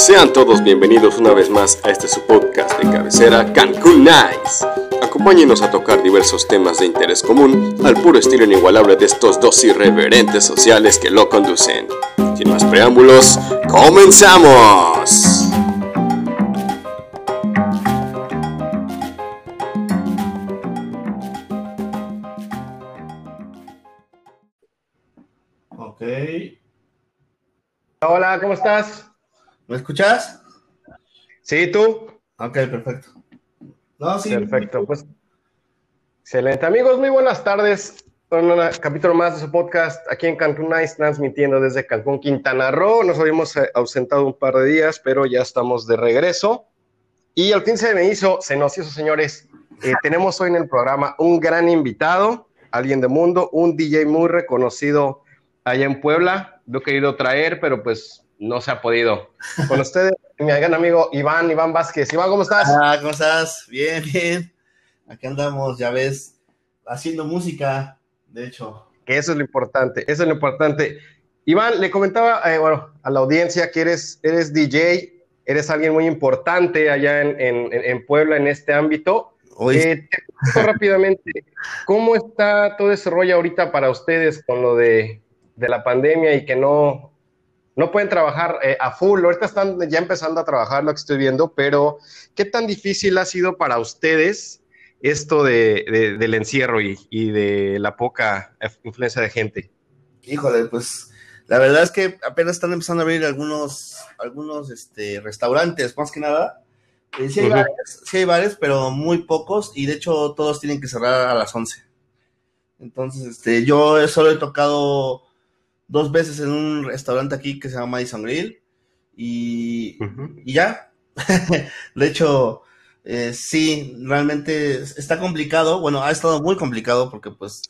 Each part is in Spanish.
Sean todos bienvenidos una vez más a este su podcast de cabecera Cancún Nice. Acompáñenos a tocar diversos temas de interés común al puro estilo inigualable de estos dos irreverentes sociales que lo conducen. Sin más preámbulos, ¡comenzamos! Ok. Hola, ¿cómo estás? ¿Me escuchas? Sí, ¿tú? Ok, perfecto. No, sí. Perfecto, pues. Excelente. Amigos, muy buenas tardes. Un capítulo más de su podcast aquí en Cancún Nice, transmitiendo desde Cancún, Quintana Roo. Nos habíamos eh, ausentado un par de días, pero ya estamos de regreso. Y al fin se me hizo, se nos hizo, señores. Eh, tenemos hoy en el programa un gran invitado, alguien de mundo, un DJ muy reconocido allá en Puebla. Lo he querido traer, pero pues no se ha podido. Con ustedes, mi gran amigo Iván, Iván Vázquez. Iván, ¿cómo estás? Ah, ¿cómo estás? Bien, bien. Aquí andamos, ya ves, haciendo música, de hecho. Que eso es lo importante, eso es lo importante. Iván, le comentaba eh, bueno, a la audiencia que eres, eres DJ, eres alguien muy importante allá en, en, en Puebla en este ámbito. Hoy... Eh, te pregunto rápidamente, ¿cómo está todo ese rollo ahorita para ustedes con lo de, de la pandemia y que no, no pueden trabajar eh, a full. Ahorita están ya empezando a trabajar lo que estoy viendo, pero ¿qué tan difícil ha sido para ustedes esto de, de, del encierro y, y, de la poca influencia de gente? Híjole, pues la verdad es que apenas están empezando a abrir algunos, algunos este, restaurantes, más que nada. Eh, sí, hay uh -huh. bares, sí hay bares, pero muy pocos, y de hecho todos tienen que cerrar a las 11. Entonces, este, yo solo he tocado dos veces en un restaurante aquí que se llama Madison Grill y, uh -huh. y ya. de hecho, eh, sí, realmente está complicado. Bueno, ha estado muy complicado porque pues,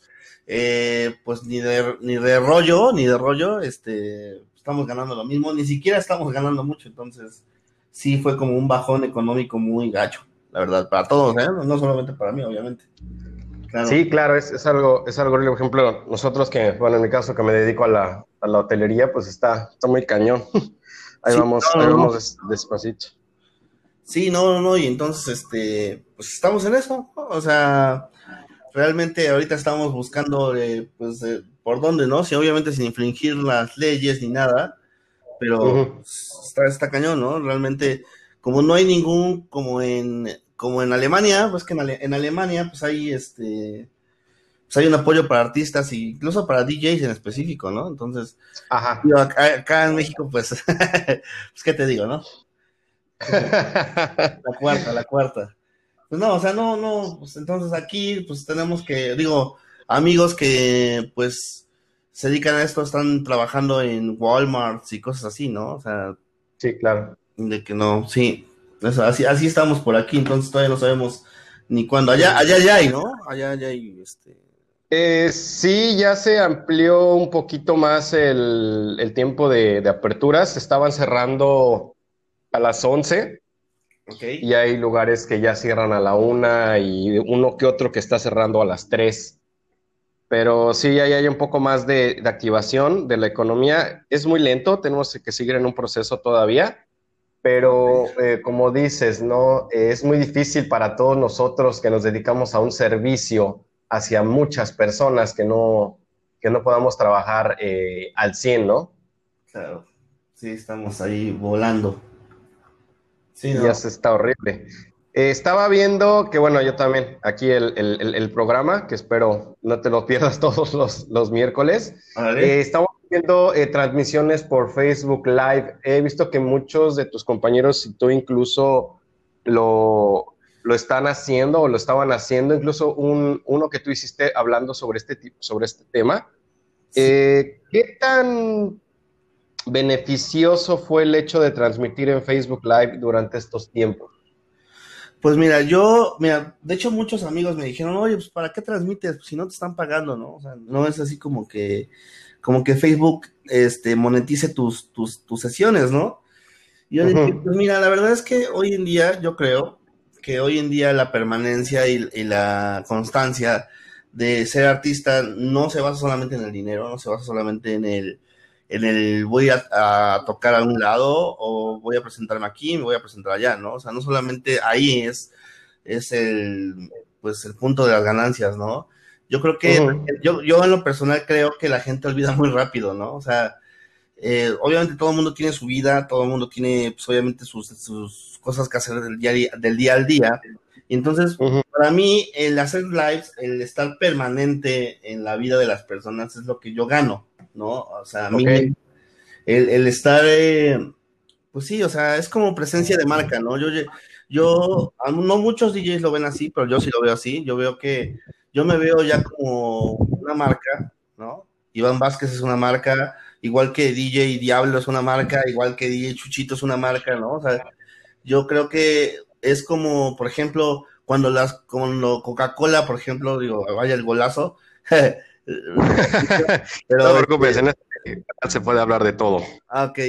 eh, pues ni de, ni de rollo, ni de rollo, este, estamos ganando lo mismo, ni siquiera estamos ganando mucho. Entonces, sí fue como un bajón económico muy gacho, la verdad, para todos, ¿eh? no solamente para mí, obviamente. Claro. Sí, claro, es, es, algo, es algo, por ejemplo, nosotros que, bueno, en mi caso que me dedico a la, a la hotelería, pues está, está muy cañón. Ahí sí, vamos, no, ahí no. vamos despacito. Sí, no, no, no, y entonces, este, pues estamos en eso, o sea, realmente ahorita estamos buscando, eh, pues, eh, por dónde, ¿no? Sí, obviamente sin infringir las leyes ni nada, pero uh -huh. está, está cañón, ¿no? Realmente, como no hay ningún, como en, como en Alemania, pues que en, Ale en, Alemania pues hay este pues hay un apoyo para artistas e incluso para DJs en específico, ¿no? Entonces, Ajá. Yo acá, acá, en México, pues, pues, ¿qué te digo, no? la cuarta, la cuarta. Pues no, o sea, no, no, pues entonces aquí, pues tenemos que, digo, amigos que, pues, se dedican a esto, están trabajando en Walmart y cosas así, ¿no? O sea. Sí, claro. De que no, sí, eso, así, así estamos por aquí, entonces todavía no sabemos ni cuándo. Allá, allá ya hay, ¿no? Allá ya hay este. Eh, sí, ya se amplió un poquito más el, el tiempo de, de, aperturas. Estaban cerrando a las 11. Okay. Y hay lugares que ya cierran a la una y uno que otro que está cerrando a las 3. Pero sí, ahí hay un poco más de, de activación de la economía. Es muy lento, tenemos que seguir en un proceso todavía pero eh, como dices, ¿no? es muy difícil para todos nosotros que nos dedicamos a un servicio hacia muchas personas que no, que no podamos trabajar eh, al 100, ¿no? Claro, sí, estamos ahí volando. Sí, ¿no? Ya se está horrible. Eh, estaba viendo que, bueno, yo también, aquí el, el, el, programa, que espero no te lo pierdas todos los, los miércoles. estamos viendo eh, transmisiones por Facebook Live. He visto que muchos de tus compañeros y tú incluso lo, lo están haciendo o lo estaban haciendo, incluso un, uno que tú hiciste hablando sobre este, sobre este tema. Sí. Eh, ¿Qué tan beneficioso fue el hecho de transmitir en Facebook Live durante estos tiempos? Pues mira, yo, mira, de hecho muchos amigos me dijeron, oye, pues ¿para qué transmites? Pues, si no te están pagando, ¿no? O sea, no es así como que como que Facebook este, monetice tus, tus, tus sesiones, ¿no? Y yo uh -huh. dije, pues mira, la verdad es que hoy en día, yo creo que hoy en día la permanencia y, y, la constancia de ser artista no se basa solamente en el dinero, no se basa solamente en el, en el voy a, tocar a un lado o voy a presentarme aquí, me voy a presentar allá, ¿no? O sea, no solamente ahí es, es el, pues, el punto de las ganancias, ¿no? Yo creo que, yo, yo en lo personal creo que la gente olvida muy rápido, ¿no? O sea, eh, obviamente todo el mundo tiene su vida, todo el mundo tiene, pues, obviamente sus, sus cosas que hacer del día, del día al día. Y entonces, para mí, el hacer lives, el estar permanente en la vida de las personas es lo que yo gano. ¿no? O sea, a mí el, estar, eh, pues sí, o sea, es como presencia de marca, ¿no? Yo, yo, no muchos DJs lo ven así, pero yo sí lo veo así, yo veo que, yo me veo ya como una marca, ¿no? Iván Vázquez es una marca, igual que DJ Diablo es una marca, igual que DJ Chuchito es una marca, ¿no? O sea, yo creo que es como, por ejemplo, cuando las, como Coca-Cola, por ejemplo, digo, vaya el golazo, Pero, no te preocupes, en este se puede hablar de todo. Ah, ok.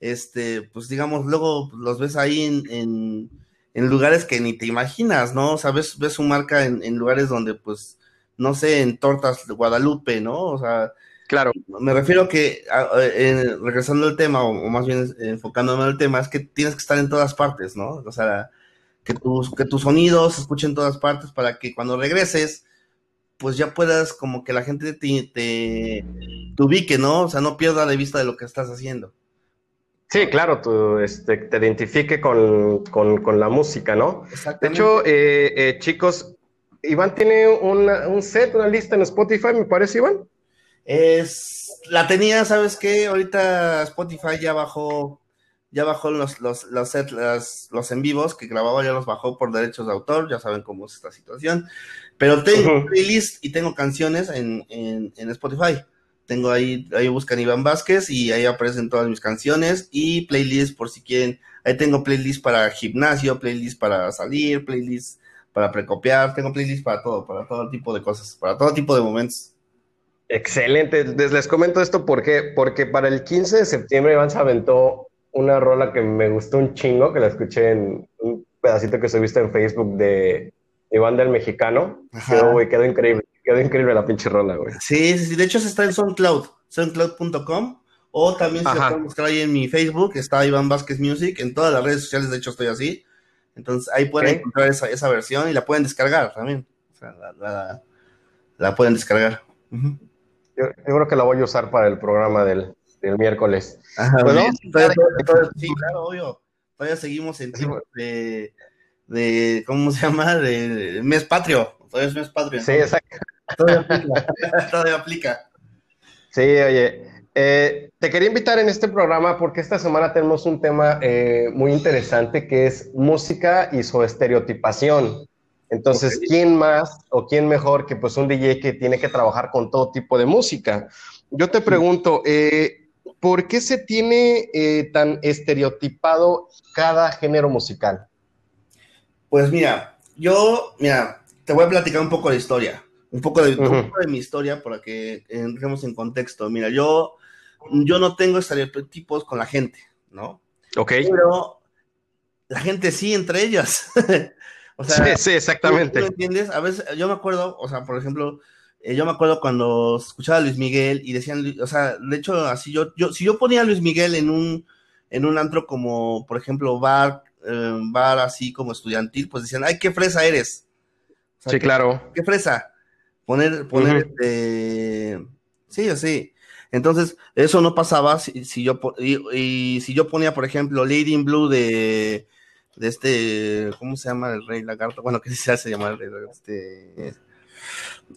Este, pues digamos, luego los ves ahí en, en, lugares que ni te imaginas, ¿no? O sea, ves, su marca en, lugares donde, pues, no sé, en tortas de Guadalupe, ¿no? O sea, claro. Me refiero que, regresando al tema, o, más bien enfocándome al tema, es que tienes que estar en todas partes, ¿no? O sea, que tus, que tus sonidos se escuchen en todas partes para que cuando regreses, pues ya puedas como que la gente te, te, ubique, ¿no? O sea, no pierda de vista de lo que estás haciendo. Sí, claro, tú, este, te identifique con, la música, ¿no? De hecho, eh, eh, chicos, Iván tiene un set, una lista en Spotify, me parece, Iván. Es, la tenía, ¿sabes qué? Ahorita Spotify ya bajó, ya bajó los, los, los, set, los en vivos que grababa, ya los bajó por derechos de autor, ya saben cómo es esta situación. Pero tengo playlist y tengo canciones en, en, Spotify. Tengo ahí, ahí buscan Iván Vázquez y ahí aparecen todas mis canciones y playlist por si quieren. Ahí tengo playlist para gimnasio, playlist para salir, playlist para precopiar, tengo playlist para todo, para todo tipo de cosas, para todo tipo de momentos. Excelente. Les, les comento esto porque, porque para el 15 de septiembre Iván se aventó una rola que me gustó un chingo, que la escuché en un pedacito que subiste en Facebook de Iván del Mexicano. Quedó, güey, quedó increíble. Quedó increíble la pinche rola, güey. Sí, sí, de hecho está en SoundCloud, soundcloud.com. O también se puede buscar ahí en mi Facebook, está Iván Vázquez Music. En todas las redes sociales, de hecho, estoy así. Entonces ahí pueden encontrar esa, esa, versión y la pueden descargar también. O sea, la, la, pueden descargar. yo, creo que la voy a usar para el programa del, del miércoles. Ajá, sí, claro, obvio. Todavía seguimos en tiempo de de, ¿cómo se llama? De, mes patrio. Todavía es mes patrio. Sí, exacto. Todavía aplica. todavía aplica. Sí, oye. Eh, te quería invitar en este programa porque esta semana tenemos un tema eh, muy interesante que es música y su estereotipación. Entonces, ¿quién más o quién mejor que pues un DJ que tiene que trabajar con todo tipo de música? Yo te pregunto, eh, ¿por qué se tiene tan estereotipado cada género musical? Pues mira, yo, mira, te voy a platicar un poco de historia, un poco de, de mi historia para que entremos en contexto. Mira, yo, yo no tengo estereotipos con la gente, ¿no? Ok. Pero la gente sí entre ellas. o sea, sí, sí, exactamente. ¿tú, entiendes? A veces, yo me acuerdo, o sea, por ejemplo, eh, yo me acuerdo cuando escuchaba a Luis Miguel y decían, o sea, de hecho, así yo, yo, si yo ponía a Luis Miguel en un, en un antro como, por ejemplo, Bar eh, bar así como estudiantil, pues decían, ay, qué fresa eres. sí, claro. Qué fresa. Poner, poner, este, sí o sí. Entonces, eso no pasaba si, yo, y, si yo ponía, por ejemplo, Lady in Blue de, de este, ¿cómo se llama el Rey Lagarto? Bueno, ¿qué se hace llamar? Este,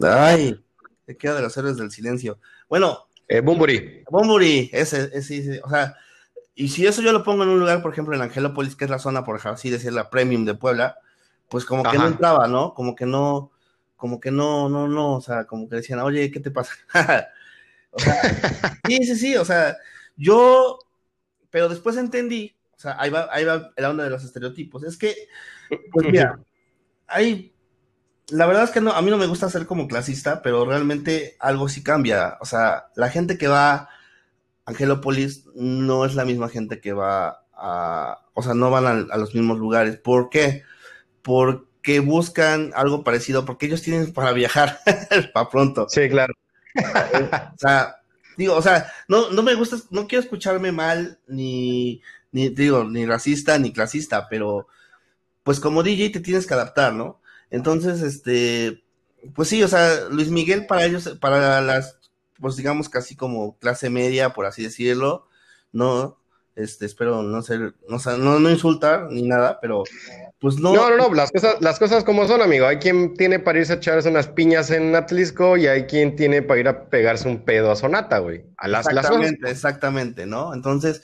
ay, ¿qué queda de los héroes del silencio? Bueno. Eh, Bumburi. Bumburi, ese, ese, ese, o sea, y si eso yo lo pongo en un lugar, por ejemplo, en Angelópolis, que es la zona, por así decir, la premium de Puebla, pues como que no entraba, ¿no? Como que no, como que no, no, no, o sea, como que decían, oye, ¿qué te pasa? o sea, sí, sí, sí, o sea, yo, pero después entendí, o sea, ahí va, ahí va la onda de los estereotipos. Es que, pues mira, hay, la verdad es que no, a mí no me gusta ser como clasista, pero realmente algo sí cambia. O sea, la gente que va Angelópolis no es la misma gente que va a, o sea, no van a, los mismos lugares. ¿Por qué? Porque buscan algo parecido, porque ellos tienen para viajar para pronto. Sí, claro. o sea, digo, o sea, no, no me gusta, no quiero escucharme mal, ni, ni, digo, ni racista, ni clasista, pero pues como DJ te tienes que adaptar, ¿no? Entonces, este, pues sí, o sea, Luis Miguel para ellos, para las, pues digamos casi como clase media, por así decirlo, no, este, espero no ser, no, no, no insultar ni nada, pero pues no. No, no, no, las cosas, las cosas como son, amigo. Hay quien tiene para irse a echarse unas piñas en Atlisco y hay quien tiene para ir a pegarse un pedo a Sonata, güey. A las Exactamente, exactamente, ¿no? Entonces,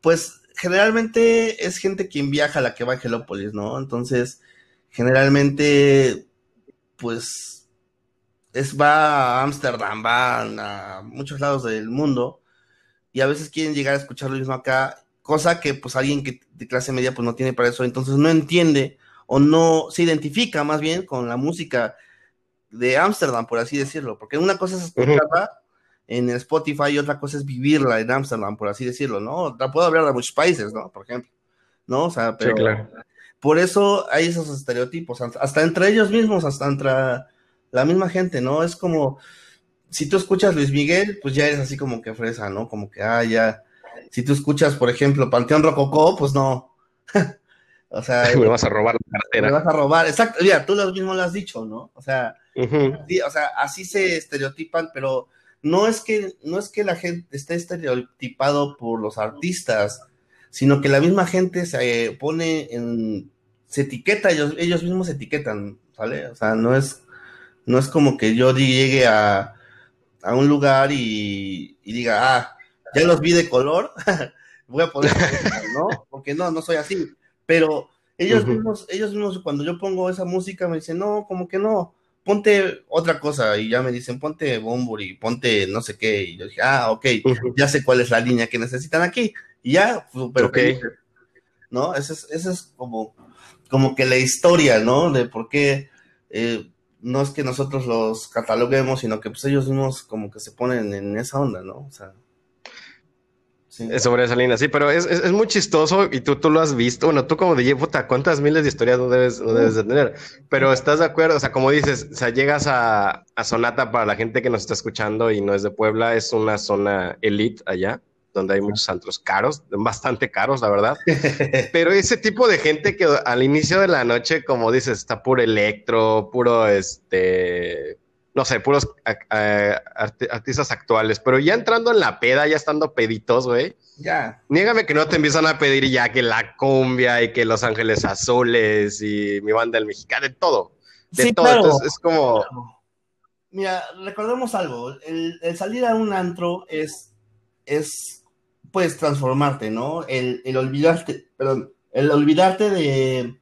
pues generalmente es gente quien viaja a la que va a Angelópolis, ¿no? Entonces, generalmente, pues, es, va a Ámsterdam, va a muchos lados del mundo y a veces quieren llegar a escuchar lo mismo acá, cosa que pues alguien que de clase media pues no tiene para eso, entonces no entiende o no se identifica más bien con la música de Ámsterdam, por así decirlo, porque una cosa es escucharla en Spotify y otra cosa es vivirla en Ámsterdam, por así decirlo, ¿no? La puedo hablar de muchos países, ¿no? Por ejemplo, ¿no? O sea, pero por eso hay esos estereotipos, hasta entre ellos mismos, hasta entre la misma gente, ¿no? Es como, si tú escuchas Luis Miguel, pues ya eres así como que fresa, ¿no? Como que, ah, ya. Si tú escuchas, por ejemplo, Panteón Rococó, pues no. o sea. me vas a robar la cartera. Me vas a robar, exacto. Mira, tú lo mismo lo has dicho, ¿no? O sea, o sea, así se estereotipan, pero no es que, no es que la gente esté estereotipado por los artistas, sino que la misma gente se pone en, se etiqueta, ellos, ellos mismos se etiquetan, ¿sale? O sea, no es, no es como que yo llegue a, a un lugar y, diga, ah, ya los vi de color, voy a poner, ¿no? Porque no, no soy así. Pero ellos mismos, ellos mismos, cuando yo pongo esa música, me dicen, no, como que no, ponte otra cosa. Y ya me dicen, ponte Bomburi, ponte no sé qué. Y yo dije, ah, ok, ya sé cuál es la línea que necesitan aquí. Y ya, pero okay. ¿no? Esa es, ese es como, como que la historia, ¿no? De por qué eh, no es que nosotros los cataloguemos, sino que pues ellos mismos como que se ponen en esa onda, ¿no? O sea. Es sobre esa línea, sí, pero es, muy chistoso y tú, tú lo has visto. Bueno, tú como DJ, puta, ¿cuántas miles de historias no debes, no debes de tener? Pero estás de acuerdo, o sea, como dices, o sea, llegas a, a Sonata para la gente que nos está escuchando y no es de Puebla, es una zona elite allá donde hay muchos antros caros, bastante caros, la verdad. Pero ese tipo de gente que al inicio de la noche, como dices, está puro electro, puro este, no sé, puros artistas actuales, pero ya entrando en la peda, ya estando peditos, güey. Ya. Niégame que no te empiezan a pedir ya que la cumbia y que Los Ángeles Azules y mi banda el mexicano, de todo. De todo. Entonces es como. Mira, recordemos algo. El, el, salir a un antro es, es puedes transformarte, ¿no? El, olvidarte, perdón, el olvidarte de,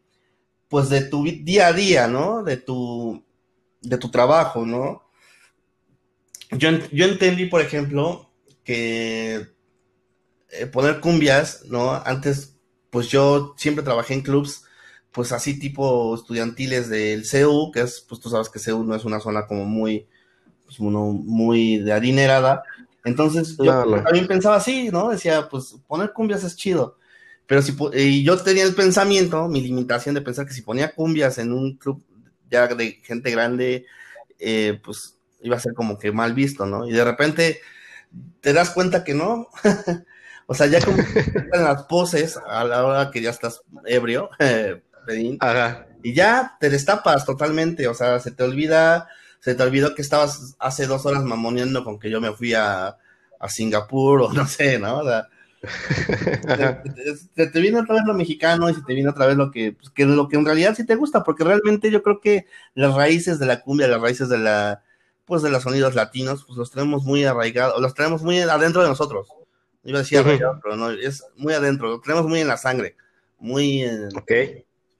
pues de tu día a día, ¿no? De tu, de tu trabajo, ¿no? Yo, yo entendí, por ejemplo, que eh, poner cumbias, ¿no? Antes, pues yo siempre trabajé en clubs, pues así tipo estudiantiles del CEU, que es, pues tú sabes que CEU no es una zona como muy, pues uno muy de adinerada, entonces, yo también pensaba así, ¿no? Decía, pues poner cumbias es chido. Pero si y yo tenía el pensamiento, mi limitación de pensar que si ponía cumbias en un club ya de gente grande, eh, pues iba a ser como que mal visto, ¿no? Y de repente te das cuenta que no. o sea, ya como en las poses a la hora que ya estás ebrio, y ya te destapas totalmente, o sea, se te olvida se te olvidó que estabas hace dos horas mamoneando con que yo me fui a, Singapur o no sé, ¿no? O sea, te, viene otra vez lo mexicano y se te viene otra vez lo que, pues, que lo que en realidad sí te gusta, porque realmente yo creo que las raíces de la cumbia, las raíces de la, pues de los sonidos latinos, pues los tenemos muy arraigados, los tenemos muy adentro de nosotros. Iba a decir arraigado, pero no, es muy adentro, lo tenemos muy en la sangre, muy en, Ok.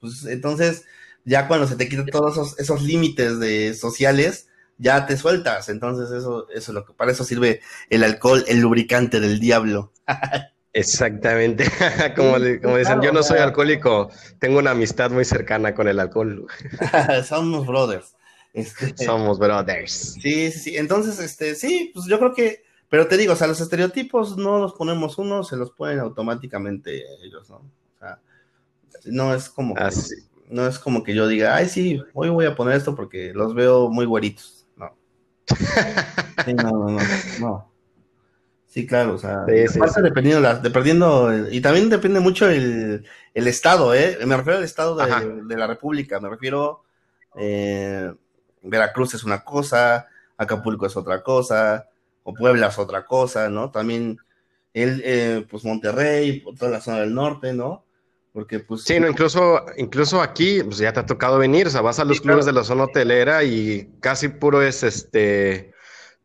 Pues entonces, ya cuando se te quitan todos esos, límites de sociales, ya te sueltas. Entonces, eso, eso es lo que para eso sirve el alcohol, el lubricante del diablo. Exactamente. como, dicen, yo no soy alcohólico, tengo una amistad muy cercana con el alcohol. Somos brothers. Este, Somos brothers. Sí, sí, sí. Entonces, este, sí, pues yo creo que, pero te digo, o sea, los estereotipos no los ponemos uno, se los ponen automáticamente ellos, ¿no? O sea, no es como. Así no es como que yo diga, ay, sí, hoy voy a poner esto porque los veo muy güeritos. No. no, no, no, Sí, claro, o sea, dependiendo, dependiendo, y también depende mucho el, el estado, ¿eh? Me refiero al estado de, la República, me refiero, eh, Veracruz es una cosa, Acapulco es otra cosa, o Puebla es otra cosa, ¿no? También, el, eh, pues Monterrey, toda la zona del norte, ¿no? Porque, pues. Sí, no, incluso, incluso aquí, pues ya te ha tocado venir, o sea, vas a los clubes de la zona hotelera y casi puro es este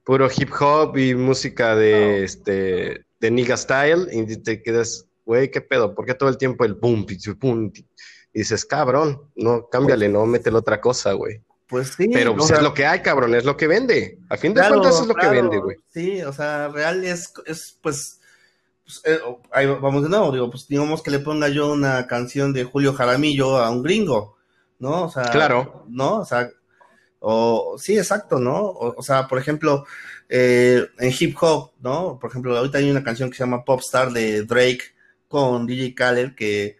puro hip hop y música de este de nigga style y te quedas, güey, qué pedo, ¿por qué todo el tiempo el boom, pum? Y dices, cabrón, no, cámbiale, no, métele otra cosa, güey. Pues sí. Pero pues, es lo que hay, cabrón, es lo que vende. A fin de cuentas es lo que vende, güey. Sí, o sea, real es, es pues, pues eh, ahí vamos de nuevo, digo, pues digamos que le ponga yo una canción de Julio Jaramillo a un gringo, ¿no? O sea, claro. ¿no? O sea, o, sí, exacto, ¿no? O, sea, por ejemplo, eh, en hip hop, ¿no? Por ejemplo, ahorita hay una canción que se llama Popstar de Drake con DJ Khaled que,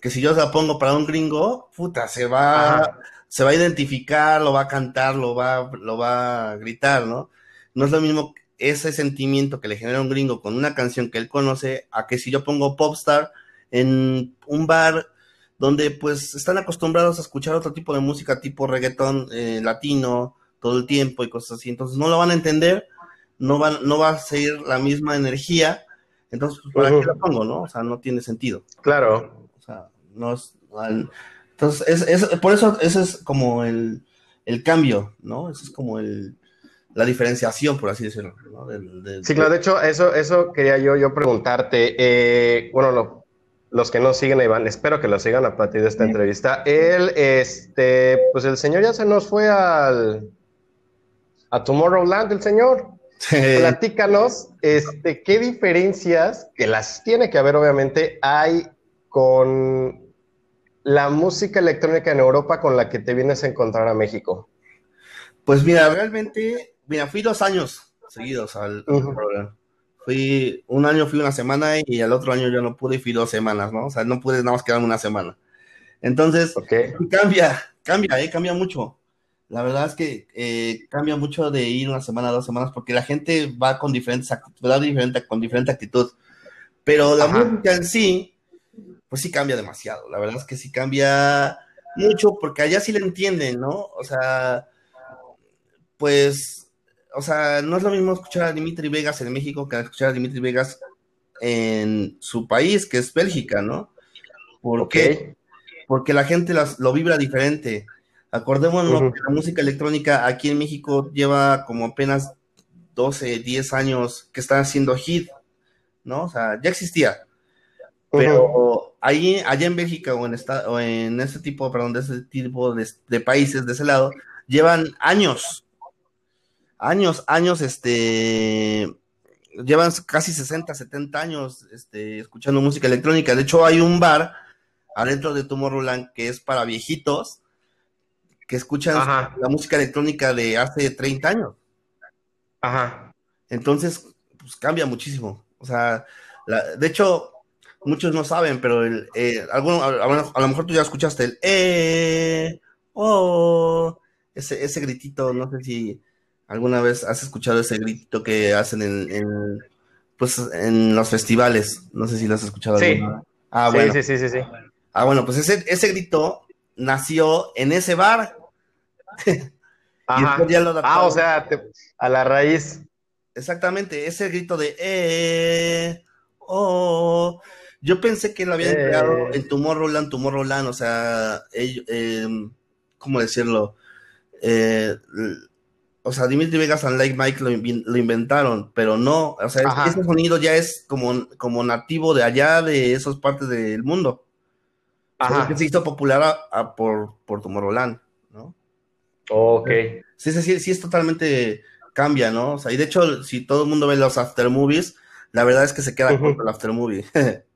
que si yo la pongo para un gringo, puta, se va, se va a identificar, lo va a cantar, lo va, lo va a gritar, ¿no? No es lo mismo ese sentimiento que le genera un gringo con una canción que él conoce a que si yo pongo Popstar en un bar donde pues están acostumbrados a escuchar otro tipo de música tipo reggaetón eh, latino todo el tiempo y cosas así, entonces no lo van a entender, no, van, no va a seguir la misma energía, entonces pues, ¿para qué lo pongo, no? O sea, no tiene sentido. Claro. O sea, no es... Entonces, es, por eso ese es como el, el cambio, ¿no? Ese es como el, la diferenciación, por así decirlo. ¿no? sí, claro, de hecho, eso, eso quería yo, yo preguntarte. Eh, bueno, lo, los que no siguen a Iván, espero que lo sigan a partir de esta entrevista. Él, este, pues el señor ya se nos fue al a Tomorrowland, el señor. Platícanos, este, qué diferencias, que las tiene que haber obviamente, hay con la música electrónica en Europa con la que te vienes a encontrar a México. Pues mira, realmente, mira, fui dos años seguidos al, Fui, un año fui una semana y el otro año yo no pude y fui dos semanas, ¿no? O sea, no pude nada más quedarme una semana. Entonces, cambia, cambia, ¿eh? Cambia mucho. La verdad es que eh, cambia mucho de ir una semana, dos semanas, porque la gente va con diferentes va diferente, con diferente actitud. Pero la música en sí, pues sí cambia demasiado. La verdad es que sí cambia mucho, porque allá sí le entienden, ¿no? O sea, pues o sea, no es lo mismo escuchar a Dimitri Vegas en México que escuchar a Dimitri Vegas en su país, que es Bélgica, ¿no? ¿Por qué? Porque la gente lo vibra diferente. Acordémonos que la música electrónica aquí en México lleva como apenas 12, 10 años que está haciendo hit, ¿no? O sea, ya existía. Pero ahí, allá en Bélgica o en, esta, o en ese tipo, perdón, de ese tipo de países, de ese lado, llevan años años, años, este, llevan casi 60, 70 años este, escuchando música electrónica. De hecho, hay un bar adentro de Tomorrowland que es para viejitos que escuchan la música electrónica de hace 30 años. Ajá. Entonces, pues cambia muchísimo. O sea, de hecho, muchos no saben, pero el, eh, a, lo mejor tú ya escuchaste el eh, oh, ese, ese gritito, no sé si ¿Alguna vez has escuchado ese grito que hacen en, pues, en los festivales? No sé si lo has escuchado. Sí. Ah, bueno. Sí, sí, sí, sí, Ah, bueno, pues ese, ese grito nació en ese bar. Ajá. ah, o sea, a la raíz. Exactamente, ese grito de eh, oh. Yo pensé que lo habían eh. creado en Tomorrowland, Tomorrowland, o sea, eh, ¿cómo decirlo? Eh, o sea, Dimitri Vegas y Like Mike lo, inventaron, pero no, o sea, ese sonido ya es como, como nativo de allá, de esas partes del mundo. Ajá. que se hizo popular por, por Tomorrowland, ¿no? Ok. Sí, sí, sí, sí, es totalmente cambia, ¿no? O sea, y de hecho, si todo el mundo ve los after movies, la verdad es que se queda con el after movie.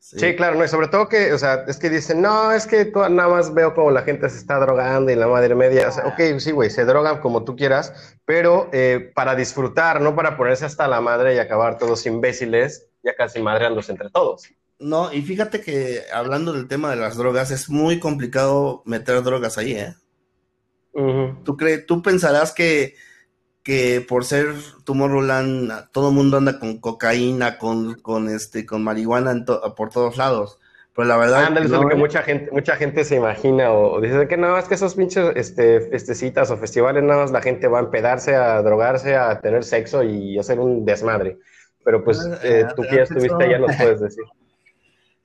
Sí. claro, no, y sobre todo que, o sea, es que dicen, no, es que tú, nada más veo como la gente se está drogando y la madre media, o sea, ok, sí, güey, se drogan como tú quieras, pero eh, para disfrutar, no para ponerse hasta la madre y acabar todos imbéciles, ya casi madreándose entre todos. No, y fíjate que hablando del tema de las drogas, es muy complicado meter drogas ahí, ¿eh? ¿Tú, crees, tú pensarás que que por ser Tomorrowland, todo el mundo anda con cocaína, con, con este, con marihuana por todos lados. Pero la verdad. Ándale, es lo que mucha gente, mucha gente se imagina, o, dice que no, es que esos pinches este, festecitas o festivales, nada más la gente va a empedarse, a drogarse, a tener sexo y hacer un desmadre. Pero pues ah, eh, tú que ya estuviste allá nos puedes decir.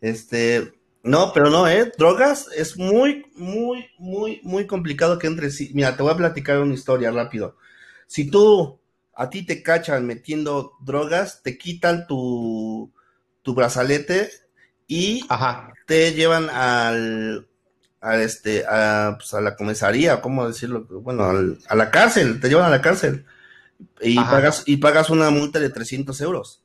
Este, no, pero no, ¿eh? Drogas es muy, muy, muy, muy complicado que entre sí. Mira, te voy a platicar una historia rápido. Si tú, a ti te cachan metiendo drogas, te quitan tu, tu brazalete y te llevan al, a este, a, pues a la comisaría, ¿cómo decirlo? Bueno, a la cárcel, te llevan a la cárcel y pagas, y pagas una multa de 300 euros.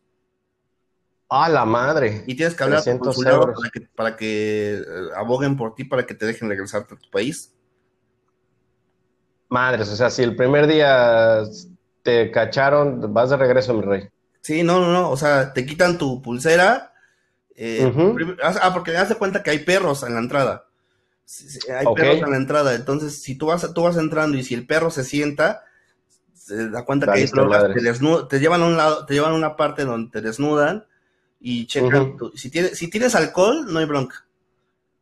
A la madre. Y tienes que hablar con para que, para que eh, aboguen por ti para que te dejen regresarte a tu país. Madres, o sea, si el primer día te cacharon, vas de regreso, mi rey. Sí, no, no, no, o sea, te quitan tu pulsera. Eh, ah, porque das cuenta que hay perros en la entrada. Hay perros en la entrada, entonces si tú vas, tú vas entrando y si el perro se sienta, se da cuenta que hay drogas, te, te, llevan a un lado, te llevan a una parte donde te desnudan y checan, si, tienes, si tienes alcohol, no hay bronca.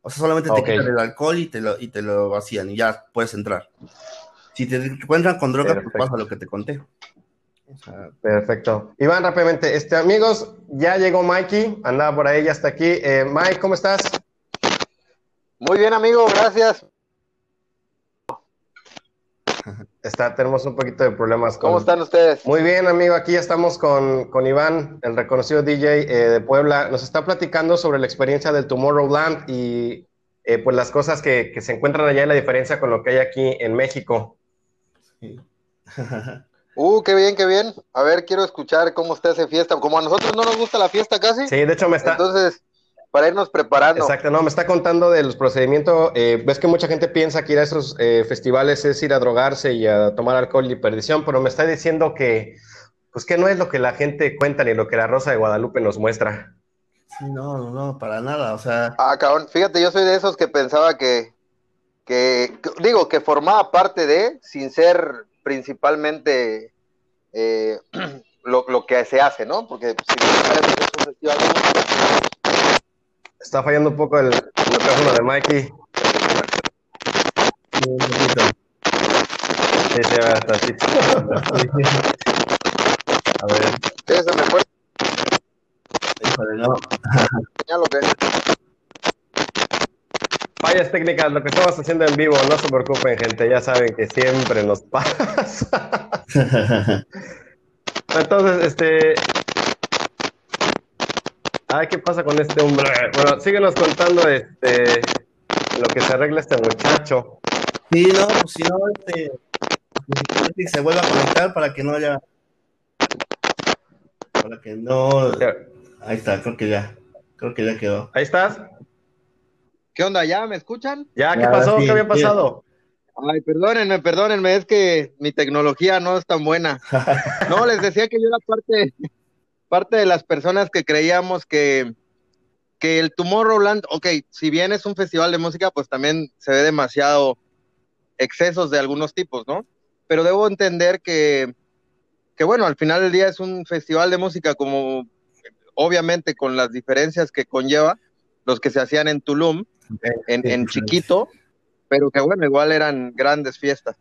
O sea, solamente te quitan el alcohol y te, lo, y te lo vacían y ya puedes entrar. Si te encuentran con droga, pues pasa lo que te conté. Perfecto. Iván, rápidamente, este, amigos, ya llegó Mikey, andaba por ahí, ya está aquí. Eh, Mike, ¿cómo estás? Muy bien, amigo, gracias. Está, tenemos un poquito de problemas. Con... ¿Cómo están ustedes? Muy bien, amigo. Aquí ya estamos con, con Iván, el reconocido DJ eh, de Puebla. Nos está platicando sobre la experiencia del Tomorrowland y eh, pues las cosas que, que, se encuentran allá y la diferencia con lo que hay aquí en México. uh, qué bien, qué bien. A ver, quiero escuchar cómo está esa fiesta. Como a nosotros no nos gusta la fiesta casi. Sí, de hecho me está. Entonces, para irnos preparando. Exacto, no, me está contando de los procedimientos. Eh, ves que mucha gente piensa que ir a esos eh, festivales es ir a drogarse y a tomar alcohol y perdición, pero me está diciendo que, pues que no es lo que la gente cuenta ni lo que la Rosa de Guadalupe nos muestra. Sí, no, no, no, para nada, o sea. Ah, cabrón, fíjate, yo soy de esos que pensaba que, que, digo, que formaba parte de, sin ser principalmente eh, lo, lo, que se hace, ¿no? Porque si festival Está fallando un poco el, micrófono de Mikey. Un poquito. Sí, sí, hasta así. A ver. Eso me fue. Híjole, no. lo que... Fallas técnicas, lo que estamos haciendo en vivo, no se preocupen, gente, ya saben que siempre nos pasa. Entonces, este, Ay, ¿qué pasa con este hombre? Bueno, síguenos contando este lo que se arregla este muchacho. Sí, no, pues si no, este se vuelve a conectar para que no haya para que no ahí está, creo que ya, creo que ya quedó. Ahí estás. ¿Qué onda? ¿Ya me escuchan? Ya, ¿qué pasó? ¿Qué había pasado? Ay, perdónenme, perdónenme, es que mi tecnología no es tan buena. No, les decía que yo era parte, parte de las personas que creíamos que, que el Tomorrowland, ok, si bien es un festival de música, pues también se ve demasiado excesos de algunos tipos, ¿no? Pero debo entender que, que bueno, al final del día es un festival de música como, obviamente con las diferencias que conlleva, los que se hacían en Tulum, en, en chiquito, pero que bueno, igual eran grandes fiestas.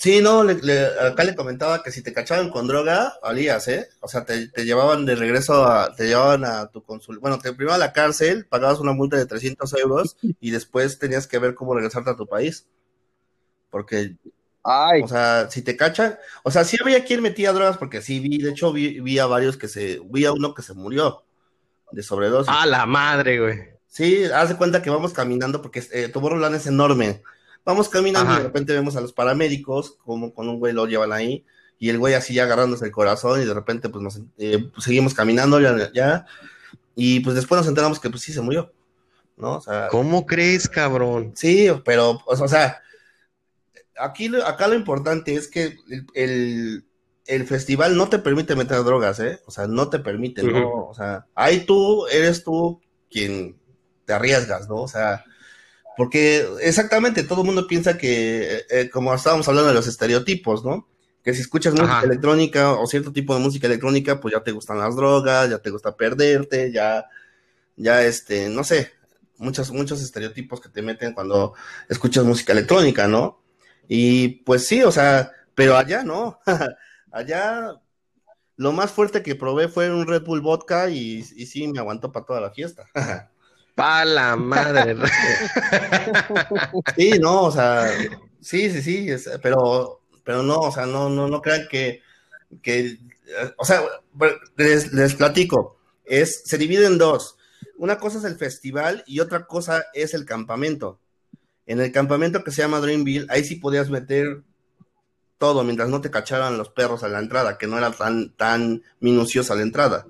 Sí, no, acá le comentaba que si te cachaban con droga, valías, ¿eh? O sea, te, llevaban de regreso a, te llevaban a tu consulta, bueno, te primero a la cárcel, pagabas una multa de 300 euros y después tenías que ver cómo regresarte a tu país. Porque, Ay. o sea, si te cachan, o sea, sí había quien metía drogas, porque sí vi, de hecho vi, a varios que se, vi a uno que se murió de sobredosis. A la madre, güey. Sí, haz de cuenta que vamos caminando porque eh, tu borrolán es enorme Vamos caminando y de repente vemos a los paramédicos, como con un güey lo llevan ahí, y el güey así ya agarrándose el corazón, y de repente pues nos eh, pues, seguimos caminando ya, y pues después nos enteramos que pues sí se murió, ¿no? O sea, ¿Cómo crees, cabrón? Sí, pero, o sea, aquí, acá lo importante es que el, festival no te permite meter drogas, ¿eh? O sea, no te permite, ¿no? O sea, ahí tú, eres tú quien te arriesgas, ¿no? O sea, porque exactamente todo el mundo piensa que, eh, como estábamos hablando de los estereotipos, ¿no? Que si escuchas música electrónica o cierto tipo de música electrónica, pues ya te gustan las drogas, ya te gusta perderte, ya, ya este, no sé, muchos, muchos estereotipos que te meten cuando escuchas música electrónica, ¿no? Y pues sí, o sea, pero allá no, allá lo más fuerte que probé fue un Red Bull Vodka y, y sí me aguantó para toda la fiesta. Pa' la madre. sí, no, o sea, sí, sí, sí, pero, pero no, o sea, no, no, no crean que, que o sea, les, les platico, es, se divide en dos. Una cosa es el festival y otra cosa es el campamento. En el campamento que se llama Dreamville, ahí sí podías meter todo mientras no te cacharan los perros a la entrada, que no era tan, tan minuciosa la entrada.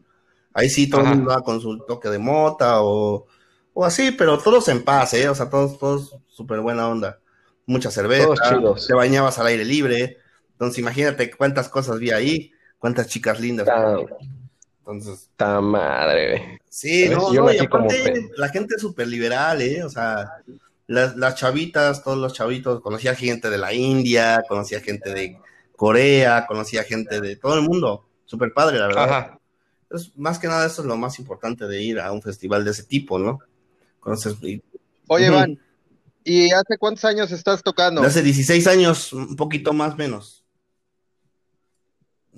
Ahí sí todo el mundo va con su toque de mota o, o así, pero todos en paz, ¿eh? O sea, todos, todos súper buena onda. Mucha cerveza, te bañabas al aire libre. Entonces, imagínate cuántas cosas vi ahí, cuántas chicas lindas. Entonces. Ta madre, Sí, no, no, y aparte la gente es súper liberal, ¿eh? O sea, las, las, chavitas, todos los chavitos, conocía gente de la India, conocía gente de Corea, conocía gente de todo el mundo. Súper padre, la verdad. Ajá. más que nada, eso es lo más importante de ir a un festival de ese tipo, ¿no? Oye, Iván, ¿y hace cuántos años estás tocando? Hace 16 años, un poquito más menos.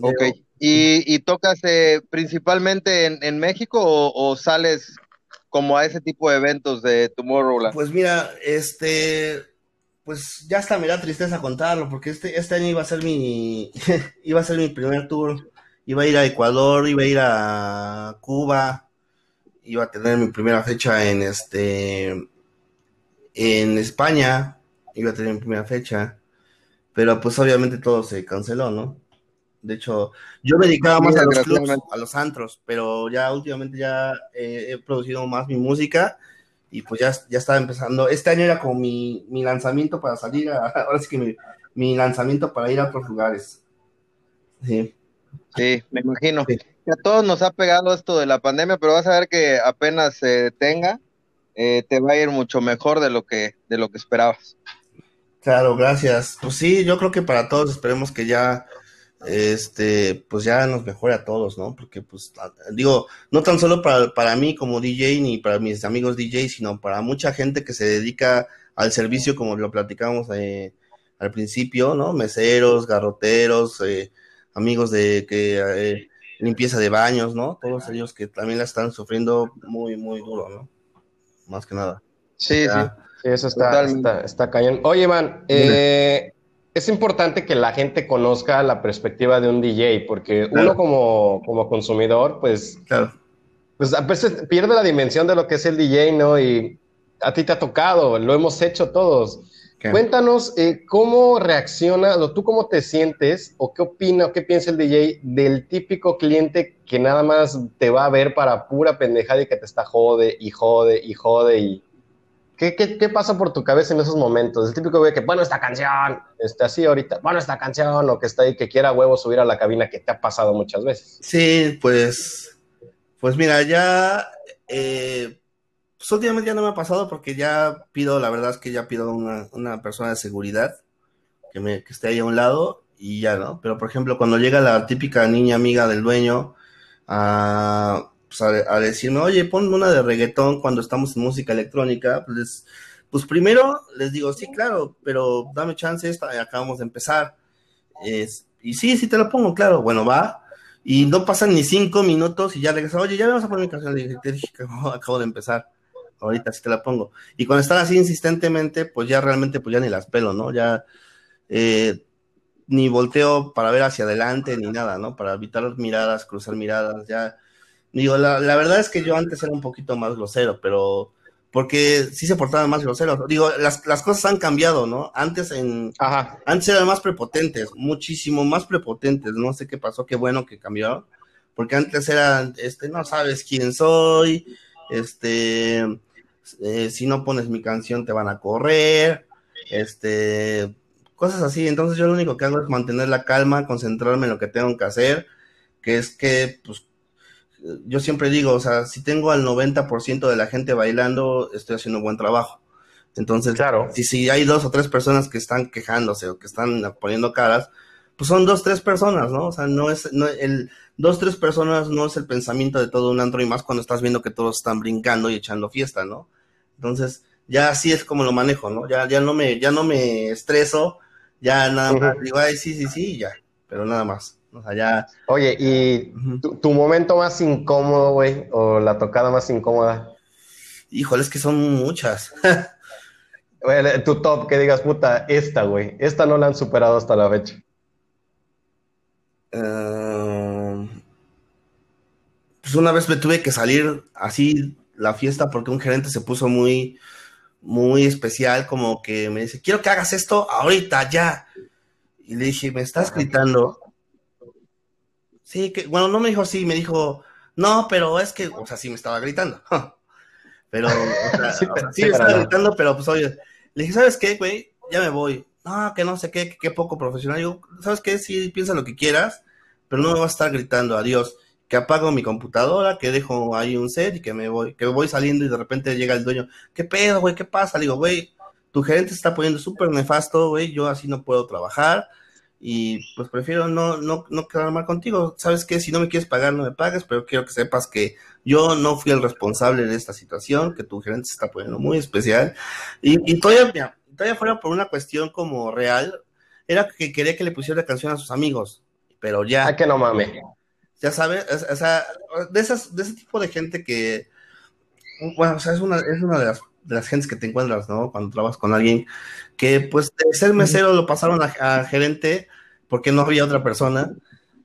Ok. ¿Y, tocas eh, principalmente en, México o, sales como a ese tipo de eventos de Tomorrowland? Pues mira, este, pues ya hasta me da tristeza contarlo, porque este, este año iba a ser mi, iba a ser mi primer tour. Iba a ir a Ecuador, iba a ir a Cuba, iba a tener mi primera fecha en este en España, iba a tener mi primera fecha, pero pues obviamente todo se canceló, ¿no? De hecho, yo me dedicaba más a los clubs, a los antros, pero ya últimamente ya he producido más mi música y pues ya, ya estaba empezando. Este año era como mi, mi lanzamiento para salir, a, ahora sí que mi, mi, lanzamiento para ir a otros lugares. Sí. Sí, me imagino. A todos nos ha pegado esto de la pandemia, pero vas a ver que apenas se tenga, eh, te va a ir mucho mejor de lo que de lo que esperabas. Claro, gracias. Pues sí, yo creo que para todos esperemos que ya este pues ya nos mejore a todos, ¿no? Porque pues digo, no tan solo para, para mí como DJ ni para mis amigos DJ, sino para mucha gente que se dedica al servicio como lo platicamos eh, al principio, ¿no? Meseros, garroteros, eh, amigos de que eh, limpieza de baños, ¿no? Todos ellos que también la están sufriendo muy, muy duro, ¿no? Más que nada. Sí, sí. eso está, está, cañón. Oye, man, eh, es importante que la gente conozca la perspectiva de un DJ, porque uno como, como consumidor, pues, claro. pues a veces pierde la dimensión de lo que es el DJ, ¿no? Y a ti te ha tocado, lo hemos hecho todos. Cuéntanos eh, cómo reacciona, o tú cómo te sientes, o qué opina, o qué piensa el DJ del típico cliente que nada más te va a ver para pura pendejada y que te está jode y jode y jode y... ¿Qué, qué, pasa por tu cabeza en esos momentos? El típico güey que, bueno, esta canción, está así ahorita, bueno, esta canción, o que está ahí, que quiera huevo subir a la cabina, que te ha pasado muchas veces. Sí, pues, pues mira, ya... Eh pues últimamente ya no me ha pasado porque ya pido, la verdad es que ya pido una, una persona de seguridad que, me, que esté ahí a un lado y ya, ¿no? Pero por ejemplo, cuando llega la típica niña amiga del dueño a, pues a, decirme, oye, ponme una de reggaetón cuando estamos en música electrónica, pues, pues primero les digo, sí, claro, pero dame chance, esta, acabamos de empezar. Es, y sí, sí te lo pongo, claro, bueno, va. Y no pasan ni cinco minutos y ya regresa, oye, ya vamos a poner mi canción. Dije, te dije acabo de empezar ahorita sí te la pongo. Y cuando están así insistentemente, pues ya realmente, pues ya ni las pelo, ¿no? Ya eh, ni volteo para ver hacia adelante ni nada, ¿no? Para evitar miradas, cruzar miradas, ya. Digo, la, verdad es que yo antes era un poquito más grosero, pero porque sí se portaban más groseros. Digo, las, las cosas han cambiado, ¿no? Antes en antes eran más prepotentes, muchísimo más prepotentes. No sé qué pasó, qué bueno que cambió. Porque antes eran, este, no sabes quién soy, este, eh, si no pones mi canción te van a correr, este, cosas así. Entonces yo lo único que hago es mantener la calma, concentrarme en lo que tengo que hacer, que es que, pues, yo siempre digo, o sea, si tengo al 90% de la gente bailando, estoy haciendo un buen trabajo. Entonces, claro. si, si hay dos o tres personas que están quejándose o que están poniendo caras, pues son dos, tres personas, ¿no? O sea, no es, no, el, dos, tres personas no es el pensamiento de todo un antro y más cuando estás viendo que todos están brincando y echando fiesta, ¿no? Entonces, ya así es como lo manejo, ¿no? Ya, ya no me, ya no me estreso, ya nada más digo, ay, sí, sí, sí, ya, pero nada más. O sea, ya. Oye, ¿y tu, momento más incómodo, güey? ¿O la tocada más incómoda? Híjole, es que son muchas. tu top, que digas, puta, esta, güey. Esta no la han superado hasta la fecha. Em, pues una vez me tuve que salir así la fiesta porque un gerente se puso muy, muy especial, como que me dice, quiero que hagas esto ahorita, ya. Y le dije, ¿me estás gritando? Sí, que, bueno, no me dijo así, me dijo, no, pero es que, o sea, sí me estaba gritando. pero, o sea, sí, me estaba gritando, pero pues oye, le dije, ¿sabes qué, güey? Ya me voy no, que no sé qué, qué poco profesional. Yo, ¿sabes qué? Sí, piensa lo que quieras, pero no me vas a estar gritando adiós. Que apago mi computadora, que dejo ahí un set y que me voy, que voy saliendo y de repente llega el dueño. ¿Qué pedo, güey? ¿Qué pasa? Le digo, güey, tu gerente se está poniendo súper nefasto, güey, yo así no puedo trabajar y pues prefiero no, no, no quedar mal contigo. ¿Sabes qué? Si no me quieres pagar, no me pagues, pero quiero que sepas que yo no fui el responsable de esta situación, que tu gerente se está poniendo muy especial. Y, todavía, todavía fuera por una cuestión como real, era que quería que le pusiera canción a sus amigos, pero ya. Ah, que no mames. Ya sabes, o sea, de, esas, de ese tipo de gente que, bueno, o sea, es una, es una de las, de las gentes que te encuentras, ¿no? Cuando trabajas con alguien, que pues de ser mesero lo pasaron a, gerente porque no había otra persona.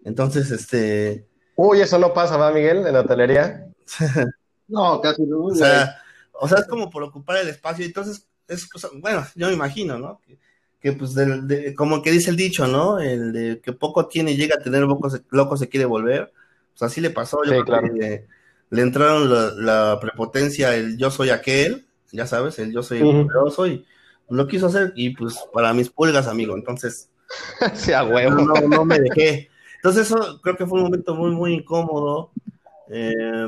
Entonces, este... Uy, eso no pasa, ¿va, Miguel, en la hotelería? no, casi no. O sea, o sea, es como por ocupar el espacio. Entonces, es cosa, bueno, yo me imagino, ¿no? Que, pues, de, como que dice el dicho, ¿no? El de que poco tiene llega a tener loco se, loco se quiere volver. Pues así le pasó. Yo claro. le, entraron la, prepotencia, el yo soy aquel, ya sabes, el yo soy el poderoso y lo quiso hacer y pues para mis pulgas, amigo. Entonces, sea huevo. No, no, me dejé. Entonces, eso creo que fue un momento muy, muy incómodo. Eh,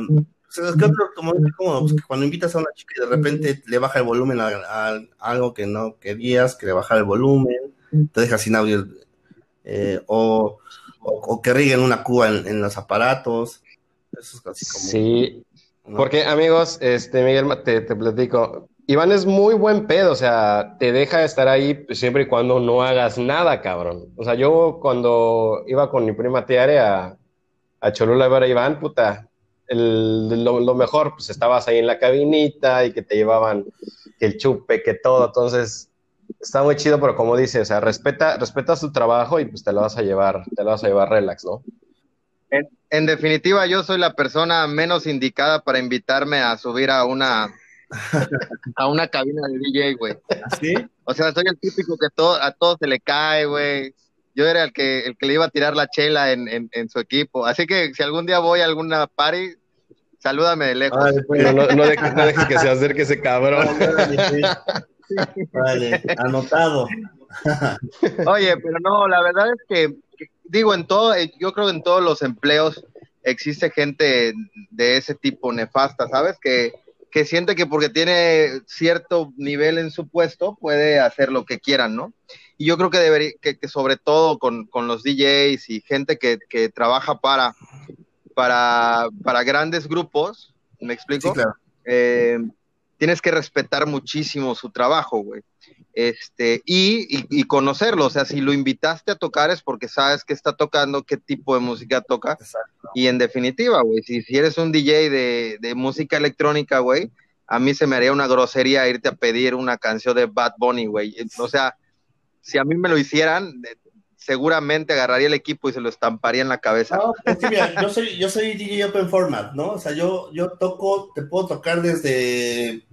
pues, cuando invitas a una chica y de repente le baja el volumen a, algo que no querías, que le baja el volumen, te deja sin audio, eh, o, que riguen una cuba en, los aparatos. Eso es casi como. Sí, porque amigos, este Miguel, te, te platico. Iván es muy buen pedo, o sea, te deja estar ahí siempre y cuando no hagas nada, cabrón. O sea, yo cuando iba con mi prima Tiare a, a Cholula a ver a Iván, puta, el, lo, mejor, pues estabas ahí en la cabinita y que te llevaban el chupe, que todo. Entonces, está muy chido, pero como dices, o sea, respeta, respeta su trabajo y pues te lo vas a llevar, te lo vas a llevar relax, ¿no? En, definitiva, yo soy la persona menos indicada para invitarme a subir a una a una cabina de DJ, güey. ¿Sí? O sea, soy el típico que todo, a todos se le cae, güey yo era el que, el que le iba a tirar la chela en, en, su equipo. Así que si algún día voy a alguna party, salúdame de lejos. no, no, no, dejes que se acerque ese cabrón. Vale, anotado. Oye, pero no, la verdad es que, digo, en todo, eh, yo creo que en todos los empleos existe gente de ese tipo nefasta, ¿sabes? Que, que siente que porque tiene cierto nivel en su puesto puede hacer lo que quieran, ¿no? Y yo creo que debería, que, sobre todo con, los DJs y gente que, trabaja para, para, para, grandes grupos, ¿me explico? Eh, tienes que respetar muchísimo su trabajo, güey. Este, y, y, conocerlo, o sea, si lo invitaste a tocar es porque sabes qué está tocando, qué tipo de música toca. Y en definitiva, güey, si, si eres un DJ de, de música electrónica, güey, a mí se me haría una grosería irte a pedir una canción de Bad Bunny, güey. O sea, si a mí me lo hicieran, seguramente agarraría el equipo y se lo estamparía en la cabeza. No, pues yo soy, yo soy DJ Open Format, ¿no? O sea, yo, yo toco, te puedo tocar desde,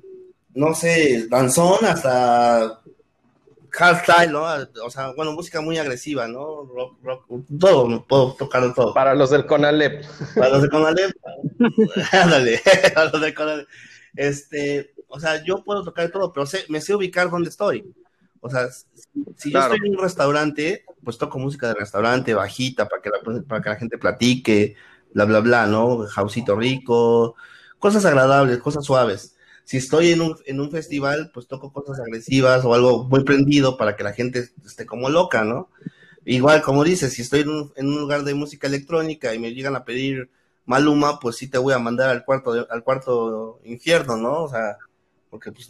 no sé, danzón hasta hardstyle, ¿no? O sea, bueno, música muy agresiva, ¿no? Rock, rock, todo, puedo tocar todo. Para los del Conalep. Para los del Conalep. Ándale, para los del Conalep. Este, o sea, yo puedo tocar todo, pero sé, me sé ubicar dónde estoy. O sea, si yo estoy en un restaurante, pues toco música de restaurante, bajita, para que la, para que la gente platique, bla, bla, bla, ¿no? Jausito rico, cosas agradables, cosas suaves. Si estoy en un, en un festival, pues toco cosas agresivas o algo muy prendido para que la gente esté como loca, ¿no? igual, como dices, si estoy en un, lugar de música electrónica y me llegan a pedir Maluma, pues sí te voy a mandar al cuarto, al cuarto infierno, ¿no? O sea, porque pues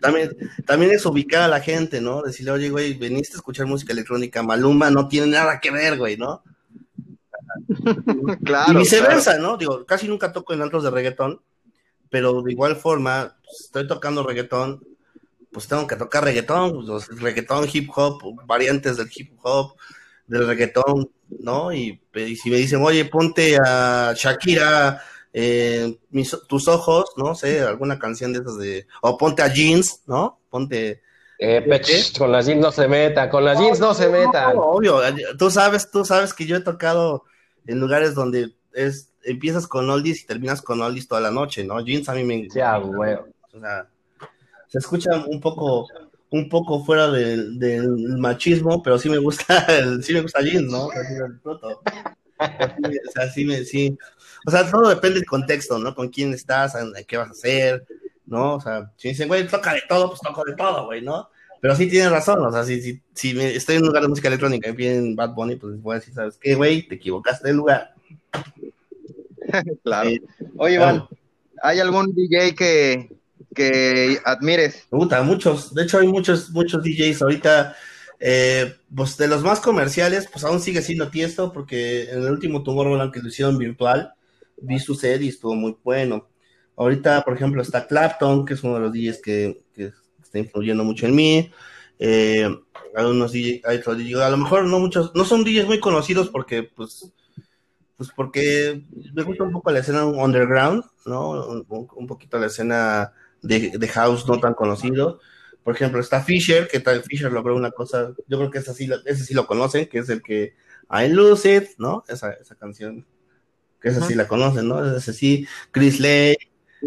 también, también es ubicar a la gente, ¿no? Decirle, oye, güey, veniste a escuchar música electrónica, Maluma no tiene nada que ver, güey, ¿no? claro. Y viceversa, ¿no? Digo, casi nunca toco en altos de reggaetón, pero de igual forma, pues, estoy tocando reggaetón, pues tengo que tocar reggaetón, pues, reggaetón, hip hop, variantes del hip hop, del reggaetón, ¿no? Y, si me dicen, oye, ponte a Shakira, eh, tus ojos, no sé, alguna canción de esas de, o ponte a jeans, ¿no? Ponte... Eh, con las jeans no se meta, con las jeans no, se meta. obvio, tú sabes, tú sabes que yo he tocado en lugares donde es, empiezas con oldies y terminas con oldies toda la noche, ¿no? Jeans a mí me... Ya, güey. O sea, se escucha un poco un poco fuera del, machismo, pero sí me gusta el, sí me gusta jeans, ¿no? O sea, sí me, sí. O sea, todo depende del contexto, ¿no? Con quién estás, qué vas a hacer, ¿no? O sea, si dicen, güey, toca de todo, pues toco de todo, güey, ¿no? Pero sí tienes razón, o sea, si, si, si me, estoy en un lugar de música electrónica y piden Bad Bunny, pues voy a decir, ¿sabes qué, güey? Te equivocaste del lugar. claro. Eh, Oye, Iván, ¿hay algún DJ que, que admires? Me gusta, muchos. De hecho, hay muchos, muchos DJs ahorita. Eh, pues de los más comerciales, pues aún sigue siendo Tiesto, porque en el último Tomorrowland que lo hicieron virtual, vi su set y estuvo muy bueno. Ahorita, por ejemplo, está Clapton, que es uno de los DJs que, que está influyendo mucho en mí. Eh, hay DJs, a lo mejor no muchos, no son DJs muy conocidos porque, pues, pues porque me gusta un poco la escena underground, ¿no? Un, poquito la escena de, house no tan conocido. Por ejemplo, está Fisher, que tal Fisher logró una cosa, yo creo que ese sí, ese sí lo conocen, que es el que I Lose It, ¿no? Esa, esa canción, que esa sí la conocen, ¿no? Ese sí, Chris Lay,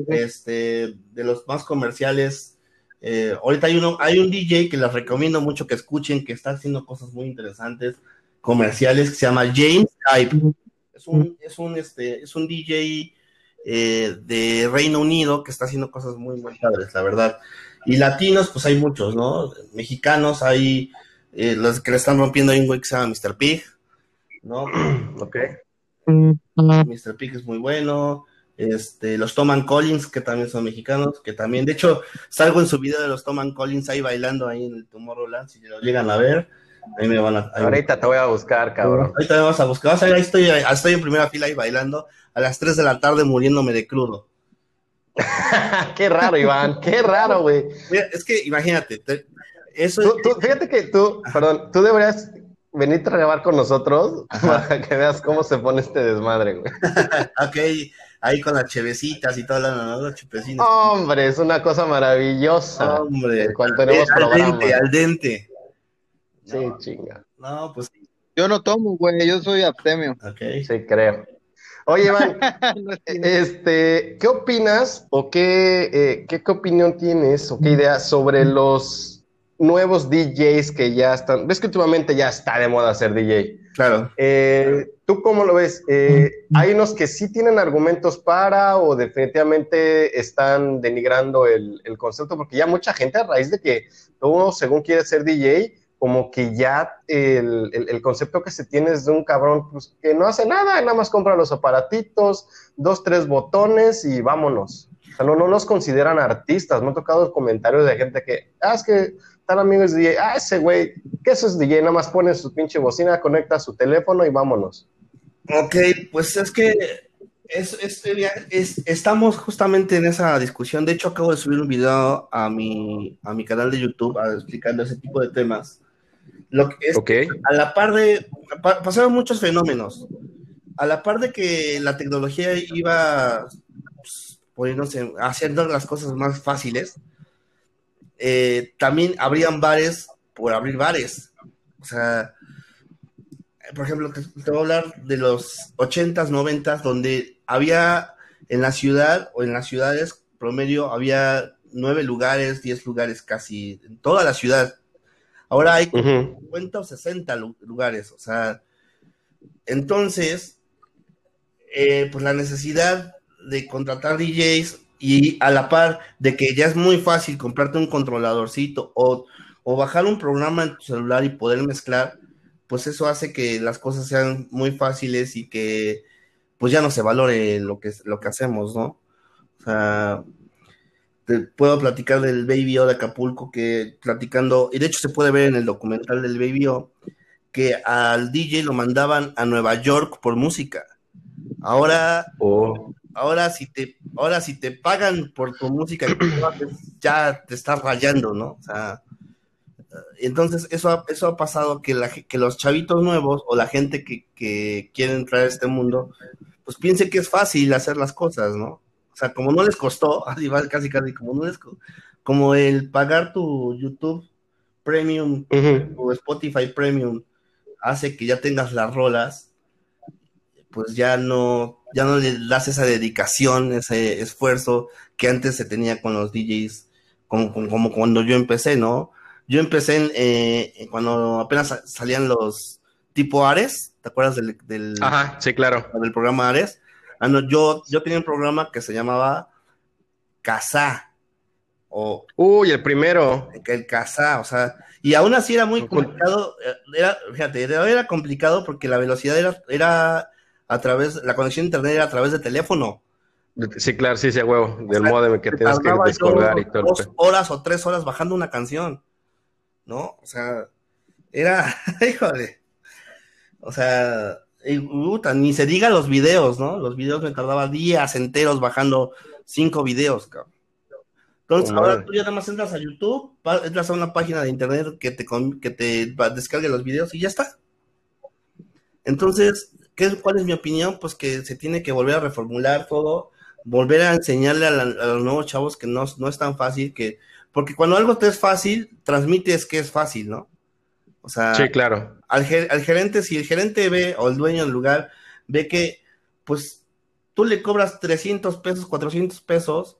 este, de los más comerciales, eh, ahorita hay, uno, hay un DJ que les recomiendo mucho que escuchen, que está haciendo cosas muy interesantes, comerciales, que se llama James Hype. Es un, es un, este, es un DJ eh, de Reino Unido que está haciendo cosas muy, muy padres, la verdad. Y latinos, pues hay muchos, ¿no? Mexicanos, hay eh, los que le están rompiendo ahí un güey que se llama Mr. Pig, ¿no? Ok. Mr. Pig es muy bueno este, los Toman Collins, que también son mexicanos, que también, de hecho, salgo en su video de los Toman Collins ahí bailando ahí en el Tomorrowland, si lo llegan a ver, ahí me van a... Ahorita te voy a buscar, cabrón. Ahorita me vas a buscar, ahí estoy, estoy en primera fila ahí bailando, a las 3 de la tarde muriéndome de crudo. qué raro, Iván, qué raro, güey. es que imagínate, eso... fíjate que tú, perdón, tú deberías venir a grabar con nosotros para que veas cómo se pone este desmadre, güey. ok, ahí con las chevecitas y todo lo chupecinas. Hombre, es una cosa maravillosa. Hombre, cuando tenemos al dente, al dente. Sí, chinga. No, pues yo no tomo, güey, yo soy abstemio. Ok. Sí, creo. Oye, Iván, este, ¿qué opinas o qué, eh, qué, qué opinión tienes o qué idea sobre los nuevos DJs que ya están, ves que últimamente ya está de moda ser DJ. Claro. Eh, ¿Tú cómo lo ves? Eh, ¿Hay unos que sí tienen argumentos para o definitivamente están denigrando el, concepto? Porque ya mucha gente a raíz de que uno según quiere ser DJ, como que ya el, concepto que se tiene es de un cabrón pues, que no hace nada, nada más compra los aparatitos, dos, tres botones y vámonos. O sea, no, no nos consideran artistas. Me han tocado comentarios de gente que, ah, es que tal amigo es DJ, ah, ese güey, ¿qué eso es DJ? Nada más pone su pinche bocina, conecta su teléfono y vámonos. Ok, pues es que es, es, estamos justamente en esa discusión. De hecho, acabo de subir un video a mi, a mi canal de YouTube explicando ese tipo de temas. Lo que es, a la par de, pasaron muchos fenómenos. A la par de que la tecnología iba pues, poniéndose, haciendo las cosas más fáciles, eh, también habrían bares por abrir bares. O sea, por ejemplo, te, voy a hablar de los 80s, 90s, donde había en la ciudad o en las ciudades promedio había nueve lugares, diez lugares casi en toda la ciudad. Ahora hay 50 o 60 lugares, o sea, entonces, eh, pues la necesidad de contratar DJs y a la par de que ya es muy fácil comprarte un controladorcito o, bajar un programa en tu celular y poder mezclar, pues eso hace que las cosas sean muy fáciles y que pues ya no se valore lo que, lo que hacemos, ¿no? O sea, te puedo platicar del Baby O de Acapulco, que platicando, y de hecho se puede ver en el documental del Baby O, que al DJ lo mandaban a Nueva York por música. Ahora, oh. Ahora si te, ahora si te pagan por tu música, ya te estás rayando, ¿no? O sea, entonces eso ha, eso ha pasado que, la, que los chavitos nuevos o la gente que, que quiere entrar a este mundo, pues piense que es fácil hacer las cosas, ¿no? O sea, como no les costó, casi casi como no les como el pagar tu YouTube Premium o Spotify Premium hace que ya tengas las rolas, pues ya no, ya no le das esa dedicación, ese esfuerzo que antes se tenía con los DJs, como, como cuando yo empecé, ¿no? Yo empecé en, eh, cuando apenas salían los tipo Ares, ¿te acuerdas del, del, Ajá, sí, claro. del programa Ares? Ah, no, yo, yo tenía un programa que se llamaba Casa. O, Uy, el primero. El Casa, o sea, y aún así era muy complicado, eh, era, fíjate, era, complicado porque la velocidad era, era a través, la conexión a internet era a través de teléfono. Sí, claro, sí, sí, huevo, del modem que tienes que descolgar y todo. Dos horas o tres horas bajando una canción. ¿no? O sea, era, híjole, o sea, ni se diga los videos, ¿no? Los videos me tardaba días enteros bajando cinco videos, cabrón. Entonces, ahora tú ya nada más entras a YouTube, entras a una página de internet que te, que te descargue los videos y ya está. Entonces, ¿qué, ¿cuál es mi opinión? Pues que se tiene que volver a reformular todo, volver a enseñarle a, los nuevos chavos que no, no es tan fácil, que porque cuando algo te es fácil, transmites que es fácil, ¿no? O sea, sí, claro. Al, gerente, si el gerente ve, o el dueño del lugar, ve que, pues, tú le cobras 300 pesos, 400 pesos,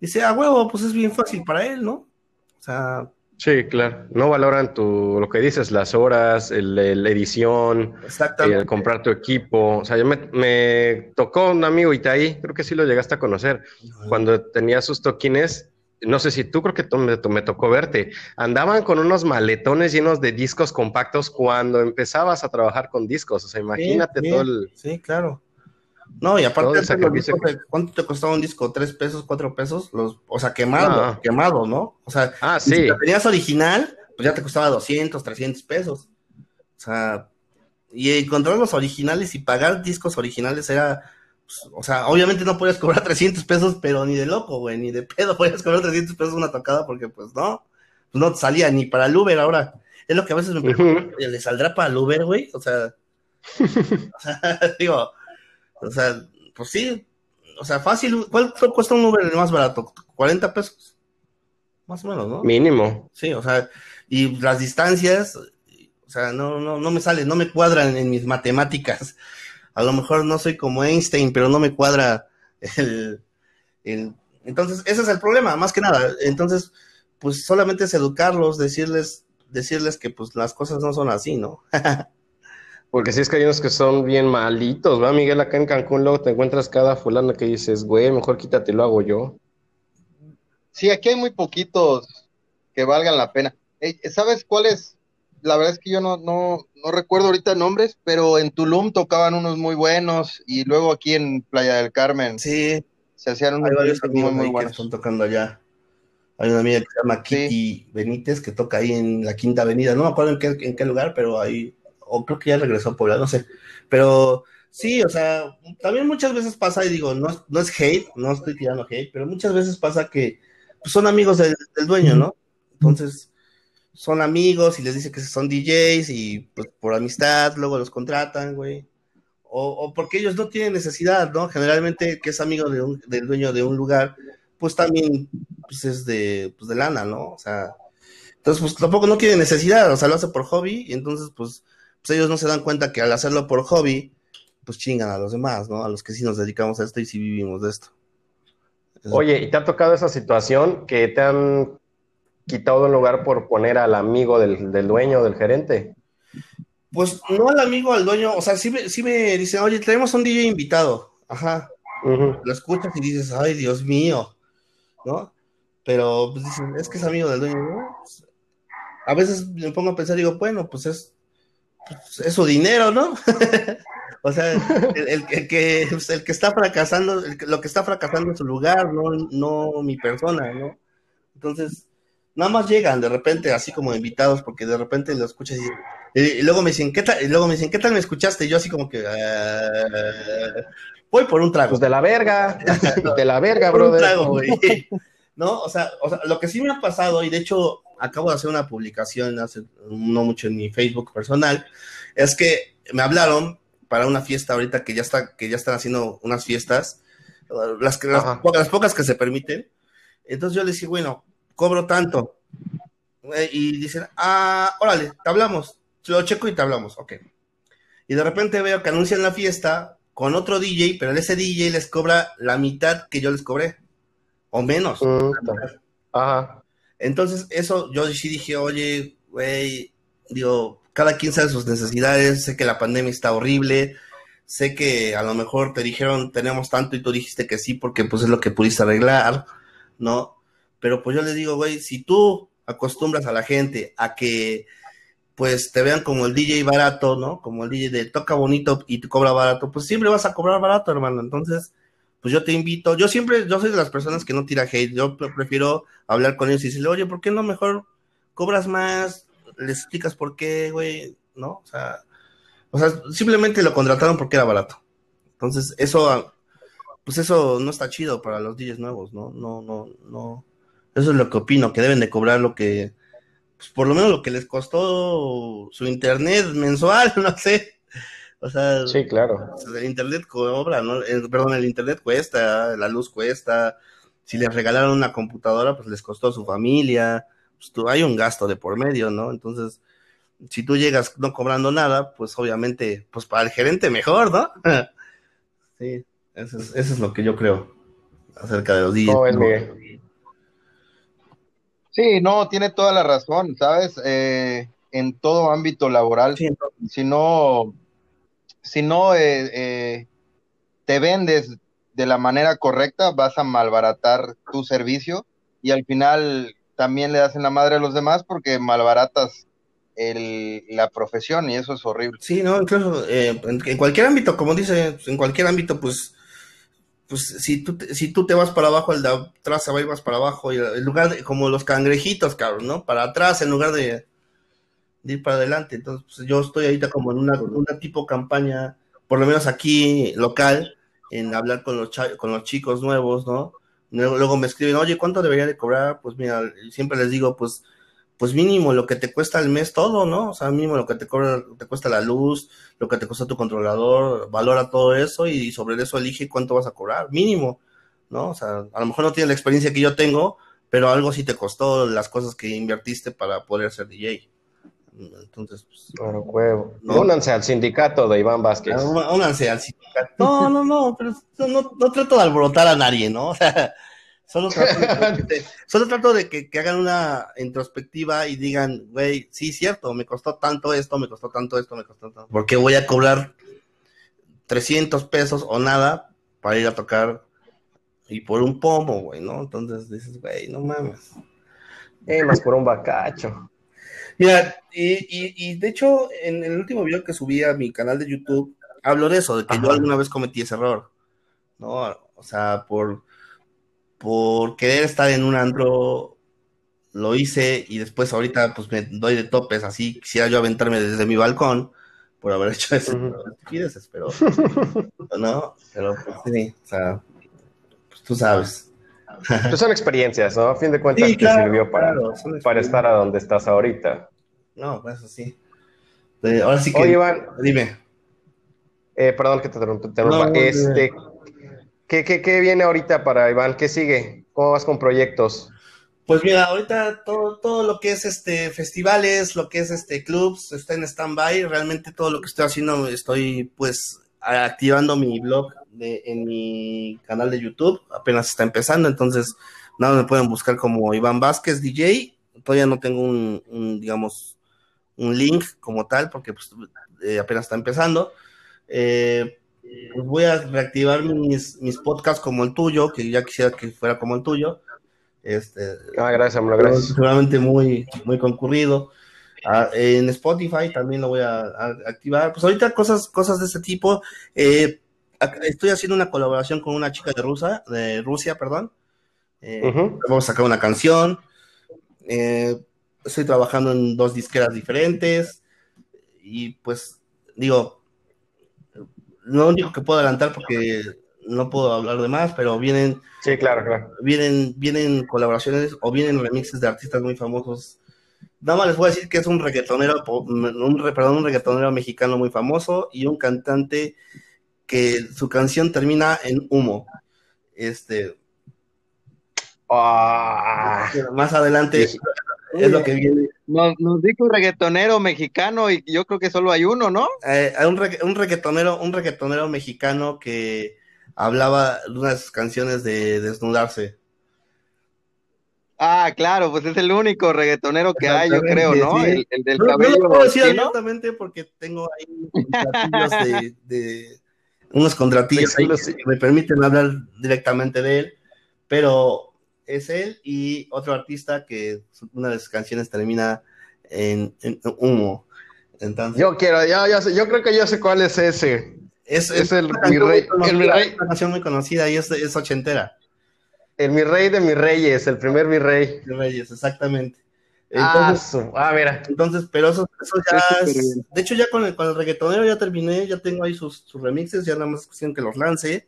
dice, ah, huevo, pues es bien fácil para él, ¿no? O sea... Sí, claro. No valoran tu, lo que dices, las horas, la edición, el comprar tu equipo. O sea, yo me, me tocó un amigo Itaí, creo que sí lo llegaste a conocer, cuando tenía sus toquines, no sé si tú creo que me, me, tocó verte, andaban con unos maletones llenos de discos compactos cuando empezabas a trabajar con discos, o sea, imagínate todo el... Sí, claro. No, y aparte, ¿cuánto te costaba un disco? ¿Tres pesos, cuatro pesos? Los, o sea, quemado, quemado, ¿no? O sea, ah, sí. si tenías original, pues ya te costaba 200, 300 pesos. O sea, y encontrar los originales y pagar discos originales era pues, o sea, obviamente no puedes cobrar 300 pesos, pero ni de loco, güey, ni de pedo puedes cobrar 300 pesos una tocada porque pues no, pues no salía ni para el Uber ahora. Es lo que a veces me pregunto, ¿le saldrá para el Uber, güey? O sea, o sea, digo, o sea, pues sí, o sea, fácil, ¿cuál cuesta un Uber el más barato? ¿40 pesos? Más o menos, ¿no? Mínimo. Sí, o sea, y las distancias, o sea, no, no, no me sale, no me cuadran en mis matemáticas a lo mejor no soy como Einstein, pero no me cuadra el, entonces, ese es el problema, más que nada. Entonces, pues solamente es educarlos, decirles, decirles que pues las cosas no son así, ¿no? Porque si es que hay unos que son bien malitos, ¿va, Miguel? Acá en Cancún luego te encuentras cada fulano que dices, güey, mejor quítate, lo hago yo. Sí, aquí hay muy poquitos que valgan la pena. ¿Sabes cuál es la verdad es que yo no, no, no recuerdo ahorita nombres, pero en Tulum tocaban unos muy buenos y luego aquí en Playa del Carmen. Sí. Se hacían unos muy, muy buenos. Que están tocando allá. Hay una amiga que se llama Kitty Benítez que toca ahí en la Quinta Avenida. No me acuerdo en qué, en qué lugar, pero ahí, o creo que ya regresó a Puebla, no sé. Pero sí, o sea, también muchas veces pasa, y digo, no, no es hate, no estoy tirando hate, pero muchas veces pasa que pues, son amigos del dueño, ¿no? Entonces son amigos y les dice que son DJs y pues, por amistad luego los contratan, güey. O, porque ellos no tienen necesidad, ¿no? Generalmente que es amigo de un, del dueño de un lugar, pues también pues, es de, pues, de lana, ¿no? O sea, entonces pues tampoco no tiene necesidad, o sea, lo hace por hobby y entonces pues, pues ellos no se dan cuenta que al hacerlo por hobby, pues chingan a los demás, ¿no? A los que sí nos dedicamos a esto y sí vivimos de esto. Oye, ¿y te ha tocado esa situación que te han quitado un lugar por poner al amigo del, del dueño, del gerente? Pues no al amigo, al dueño, o sea, sí me, sí me dicen, oye, tenemos un DJ invitado, ajá, lo escuchas y dices, ay, Dios mío, ¿no? Pero pues dicen, es que es amigo del dueño, ¿no? a veces me pongo a pensar, digo, bueno, pues es, pues, es su dinero, ¿no? o sea, el, que, pues, el que está fracasando, lo que está fracasando es su lugar, no, no mi persona, ¿no? Entonces, nada más llegan de repente así como invitados porque de repente lo escuchas y, luego me dicen qué tal y luego me dicen qué tal me escuchaste y yo así como que ah, voy por un trago pues de la verga de la verga bro no o sea, o sea lo que sí me ha pasado y de hecho acabo de hacer una publicación hace no mucho en mi Facebook personal es que me hablaron para una fiesta ahorita que ya está que ya están haciendo unas fiestas las, que, las, las pocas que se permiten entonces yo les dije bueno cobro tanto. Eh, y dicen, ah, órale, te hablamos. Lo checo y te hablamos, ok. Y de repente veo que anuncian la fiesta con otro DJ, pero ese DJ les cobra la mitad que yo les cobré. O menos. Ajá. Entonces, eso yo sí dije, oye, güey, digo, cada quien sabe sus necesidades, sé que la pandemia está horrible, sé que a lo mejor te dijeron tenemos tanto y tú dijiste que sí porque pues es lo que pudiste arreglar, ¿no? Pero pues yo les digo, güey, si tú acostumbras a la gente a que pues te vean como el DJ barato, ¿no? Como el DJ de toca bonito y te cobra barato, pues siempre vas a cobrar barato, hermano. Entonces, pues yo te invito, yo siempre, yo soy de las personas que no tira hate, yo prefiero hablar con ellos y decirle, oye, ¿por qué no mejor cobras más? Les explicas por qué, güey, ¿no? O sea, o sea, simplemente lo contrataron porque era barato. Entonces, eso, pues eso no está chido para los DJs nuevos, ¿no? No, no, no eso es lo que opino, que deben de cobrar lo que, pues por lo menos lo que les costó su internet mensual, no sé. O sea, sí, claro. El internet cobra, ¿no? perdón, el internet cuesta, la luz cuesta. Si les regalaron una computadora, pues les costó a su familia. Pues hay un gasto de por medio, ¿no? Entonces, si tú llegas no cobrando nada, pues obviamente, pues para el gerente mejor, ¿no? sí, eso es, eso es lo que yo creo acerca de los días. ¿Cómo es, Sí, no, tiene toda la razón, ¿sabes? Eh, en todo ámbito laboral, si no, si no eh, eh, te vendes de la manera correcta, vas a malbaratar tu servicio y al final también le das en la madre a los demás porque malbaratas el, la profesión y eso es horrible. Sí, no, incluso en, en, cualquier ámbito, como dice, en cualquier ámbito, pues pues si tú, te, si tú te vas para abajo, el de atrás se va y vas para abajo, y lugar de, como los cangrejitos, cabrón, ¿no? Para atrás en lugar de, ir para adelante. Entonces, pues, yo estoy ahorita como en una, tipo campaña, por lo menos aquí local, en hablar con los, con los chicos nuevos, ¿no? Luego, luego, me escriben, oye, ¿cuánto debería de cobrar? Pues mira, siempre les digo, pues pues mínimo lo que te cuesta al mes todo, ¿no? O sea, mínimo lo que te cobra, te cuesta la luz, lo que te cuesta tu controlador, valora todo eso y sobre eso elige cuánto vas a cobrar, mínimo, ¿no? O sea, a lo mejor no tienes la experiencia que yo tengo, pero algo sí te costó las cosas que invertiste para poder ser DJ. Entonces, pues. Bueno, huevo. Únanse al sindicato de Iván Vázquez. Únanse al sindicato. No, no, no, pero no, no trato de alborotar a nadie, ¿no? O sea, Solo trato, de, que, hagan una introspectiva y digan, güey, sí, cierto, me costó tanto esto, me costó tanto esto, me costó tanto. ¿Por qué voy a cobrar 300 pesos o nada para ir a tocar y por un pomo, güey, ¿no? Entonces dices, güey, no mames. Eh, más por un bacacho. Mira, y, y, de hecho, en el último video que subí a mi canal de YouTube, hablo de eso, de que yo alguna vez cometí ese error, ¿no? O sea, por por querer estar en un antro, lo hice y después ahorita pues me doy de topes, así quisiera yo aventarme desde mi balcón por haber hecho eso, pero no, pero pues, sí, o sea, pues tú sabes. Pues son experiencias, ¿no? A fin de cuentas te sirvió para, para estar a donde estás ahorita. No, pues sí. Ahora sí que. Oye, Iván. Dime. Eh, perdón que te interrumpa. este, ¿Qué, viene ahorita para Iván? ¿Qué sigue? ¿Cómo vas con proyectos? Pues mira, ahorita todo, todo lo que es este festivales, lo que es este clubs, está en stand-by. Realmente todo lo que estoy haciendo, estoy pues activando mi blog de, en mi canal de YouTube. Apenas está empezando, entonces nada me pueden buscar como Iván Vázquez DJ. Todavía no tengo un, digamos, un link como tal, porque pues, eh, apenas está empezando. Eh, pues voy a reactivar mis, mis podcasts como el tuyo, que ya quisiera que fuera como el tuyo. Este, ah, gracias, gracias. Seguramente muy, muy concurrido. Ah, en Spotify también lo voy a, activar. Pues ahorita cosas, cosas de ese tipo. Eh, estoy haciendo una colaboración con una chica de Rusia, de Rusia, perdón. Eh, vamos a sacar una canción. Eh, estoy trabajando en dos disqueras diferentes. Y pues, digo, lo único que puedo adelantar porque no puedo hablar de más, pero vienen. Sí, claro, claro. Vienen, vienen colaboraciones o vienen remixes de artistas muy famosos Nada más les voy a decir que es un reggaetonero, un, perdón, un reggaetonero mexicano muy famoso y un cantante que su canción termina en humo. Este. Ah. más adelante es lo que viene. Nos, dijo reggaetonero mexicano y yo creo que solo hay uno, ¿no? Eh, un, un, reggaetonero, un reggaetonero mexicano que hablaba de unas canciones de desnudarse. Ah, claro, pues es el único reggaetonero que hay, yo creo, ¿no? El, del cabello. No, lo puedo decir abiertamente porque tengo ahí contratillos de, unos contratillos ahí que me permiten hablar directamente de él, pero es él y otro artista que una de sus canciones termina en, humo. Entonces, yo quiero, ya sé, yo creo que yo sé cuál es ese. Es, es el, mi rey, el mi rey. Una canción muy conocida y es, es ochentera. El mi rey de mis reyes, el primer mi rey. De reyes, exactamente. Ah, entonces, ah, mira. Entonces, pero eso, eso ya es, de hecho ya con el, con el reggaetonero ya terminé, ya tengo ahí sus, sus remixes, ya nada más es cuestión que los lance.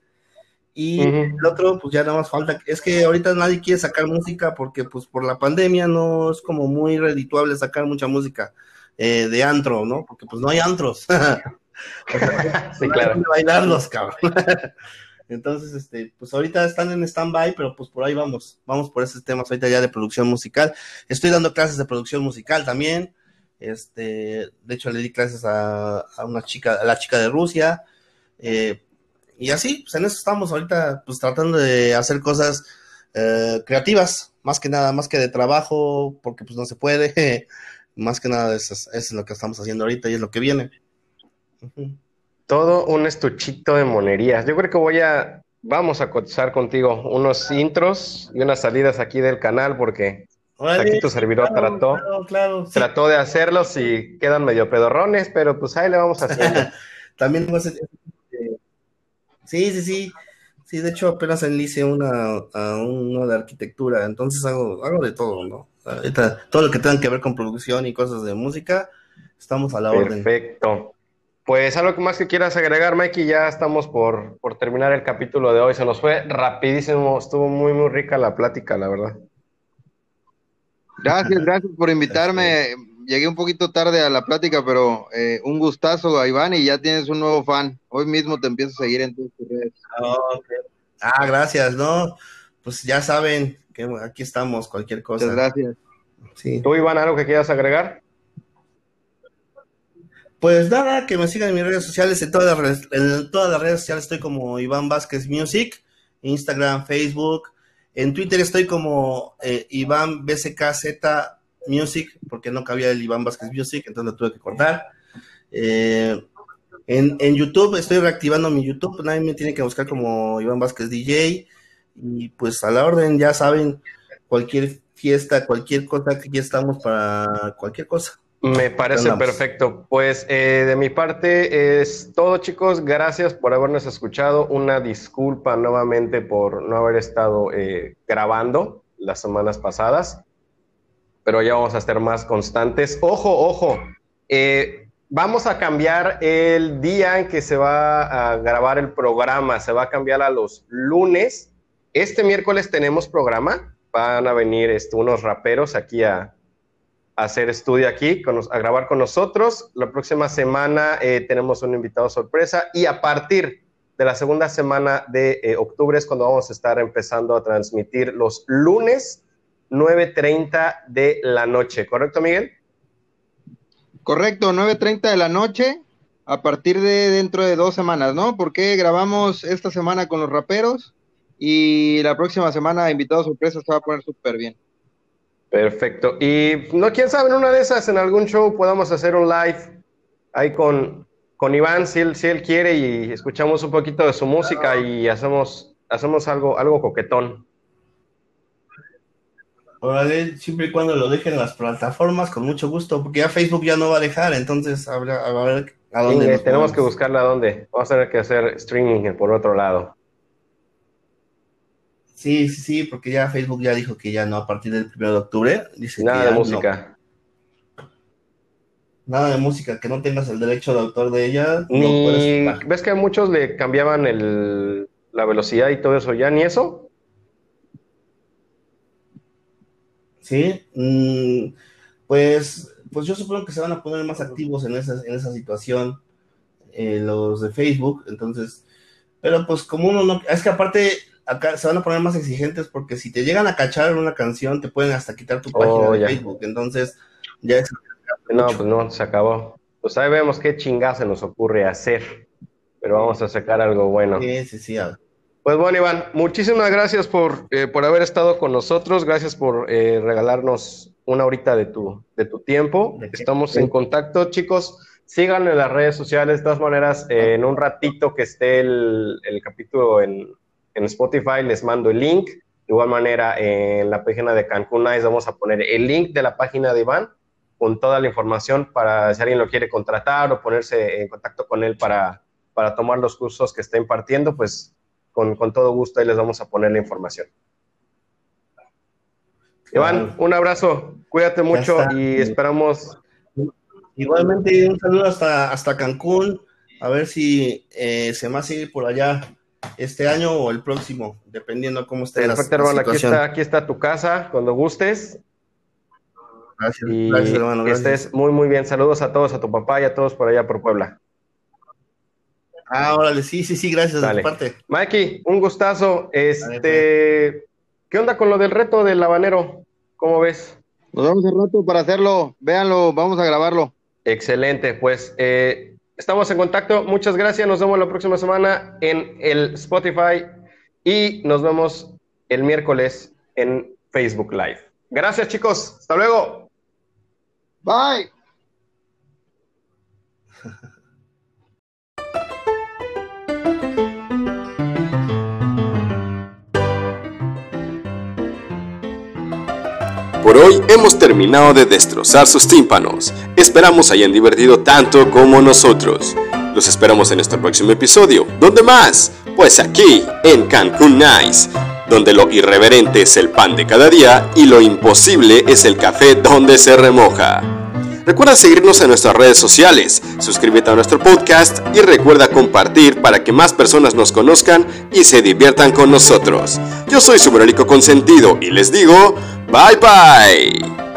Y el otro, pues ya nada más falta, es que ahorita nadie quiere sacar música porque pues por la pandemia no es como muy redituable sacar mucha música eh, de antro, ¿no? Porque pues no hay antros. sí, claro. bailarlos, cabrón. Entonces, este, pues ahorita están en stand-by, pero pues por ahí vamos, vamos por esos temas ahorita ya de producción musical. Estoy dando clases de producción musical también. Este, de hecho, le di clases a, una chica, a la chica de Rusia. Eh, y así, pues en eso estamos ahorita, pues tratando de hacer cosas eh, creativas, más que nada, más que de trabajo, porque pues no se puede. más que nada, eso es, lo que estamos haciendo ahorita y es lo que viene. Todo un estuchito de monerías. Yo creo que voy a, vamos a cotizar contigo unos intros y unas salidas aquí del canal porque aquí tu servidor trató, trató de hacerlos y quedan medio pedorrones, pero pues ahí le vamos a hacer. También Sí, sí, sí. Sí, de hecho apenas enlice una, a uno de arquitectura, entonces hago, hago de todo, ¿no? todo lo que tenga que ver con producción y cosas de música, estamos a la orden. Perfecto. Pues algo más que quieras agregar, Mikey, ya estamos por, terminar el capítulo de hoy. Se nos fue rapidísimo, estuvo muy, muy rica la plática, la verdad. Gracias, gracias por invitarme. Llegué un poquito tarde a la plática, pero eh, un gustazo a Iván y ya tienes un nuevo fan. Hoy mismo te empiezo a seguir en tus redes. Ah, gracias, ¿no? Pues ya saben que aquí estamos, cualquier cosa. Muchas gracias. Sí. ¿Tú, Iván, algo que quieras agregar? Pues nada, que me sigan en mis redes sociales, en todas las redes, en todas las redes sociales estoy como Iván Vázquez Music, Instagram, Facebook, en Twitter estoy como eh, Iván BCKZ Music, porque no cabía el Iván Vázquez Music, entonces lo tuve que cortar. Eh, en, YouTube estoy reactivando mi YouTube, nadie me tiene que buscar como Iván Vázquez DJ, y pues a la orden, ya saben, cualquier fiesta, cualquier cosa ya estamos para cualquier cosa. Me parece perfecto. Pues eh, de mi parte es todo, chicos. Gracias por habernos escuchado. Una disculpa nuevamente por no haber estado eh, grabando las semanas pasadas, pero ya vamos a estar más constantes. Ojo, ojo. Eh, vamos a cambiar el día en que se va a grabar el programa. Se va a cambiar a los lunes. Este miércoles tenemos programa. Van a venir este, unos raperos aquí a, hacer estudio aquí, a grabar con nosotros. La próxima semana eh, tenemos un invitado sorpresa y a partir de la segunda semana de eh, octubre es cuando vamos a estar empezando a transmitir los lunes 9.30 de la noche. ¿Correcto, Miguel? Correcto, 9.30 de la noche a partir de dentro de dos semanas, ¿no? Porque grabamos esta semana con los raperos y la próxima semana invitado sorpresa se va a poner súper bien. Perfecto. Y no, quién sabe, en una de esas, en algún show podamos hacer un live ahí con, con Iván, si él, si él quiere, y escuchamos un poquito de su música y hacemos, hacemos algo, algo coquetón. Órale, siempre y cuando lo dejen en las plataformas, con mucho gusto, porque ya Facebook ya no va a dejar, entonces a ver a dónde. tenemos que buscarla a dónde. Vamos a tener que hacer streaming por otro lado. Sí, sí, sí, porque ya Facebook ya dijo que ya no, a partir del 1 de octubre. Dice Nada de música. Nada de música, que no tengas el derecho de autor de ella. Ni... ¿Ves que a muchos le cambiaban el, la velocidad y todo eso? ¿Ya ni eso? Sí, mm, pues, pues yo supongo que se van a poner más activos en esa, en esa situación eh, los de Facebook, entonces, pero pues como uno no, es que aparte acá se van a poner más exigentes porque si te llegan a cachar una canción te pueden hasta quitar tu página oh, de Facebook, entonces ya es... No, pues no, se acabó. Pues ahí vemos qué chingada se nos ocurre hacer, pero vamos a sacar algo bueno. Sí, sí, sí. Pues bueno, Iván, muchísimas gracias por, eh, por haber estado con nosotros, gracias por eh, regalarnos una horita de tu, de tu tiempo. Estamos en contacto, chicos. Síganme en las redes sociales. De todas maneras, eh, en un ratito que esté el, capítulo en, en, Spotify, les mando el link. De igual manera, en la página de Cancún Nice vamos a poner el link de la página de Iván con toda la información para si alguien lo quiere contratar o ponerse en contacto con él para, para tomar los cursos que está impartiendo, pues con, todo gusto ahí les vamos a poner la información. Iván, un abrazo, cuídate mucho y esperamos. Igualmente, un saludo hasta, hasta Cancún, a ver si eh, se va a seguir por allá este año o el próximo, dependiendo cómo esté la, hermano, Aquí está, aquí está tu casa, cuando gustes. Gracias, gracias hermano. Que estés muy, muy bien. Saludos a todos, a tu papá y a todos por allá por Puebla. Ah, órale, sí, sí, sí, gracias de parte. Mikey, un gustazo. Este, ¿qué onda con lo del reto del habanero? ¿Cómo ves? Nos vemos el rato para hacerlo. Véanlo, vamos a grabarlo. Excelente, pues eh, estamos en contacto. Muchas gracias. Nos vemos la próxima semana en el Spotify y nos vemos el miércoles en Facebook Live. Gracias, chicos. Hasta luego. Bye. Por hoy hemos terminado de destrozar sus tímpanos. Esperamos hayan divertido tanto como nosotros. Los esperamos en nuestro próximo episodio. ¿Dónde más? Pues aquí, en Cancún Nice, donde lo irreverente es el pan de cada día y lo imposible es el café donde se remoja. Recuerda seguirnos en nuestras redes sociales, suscríbete a nuestro podcast y recuerda compartir para que más personas nos conozcan y se diviertan con nosotros. Yo soy su consentido y les digo, bye bye.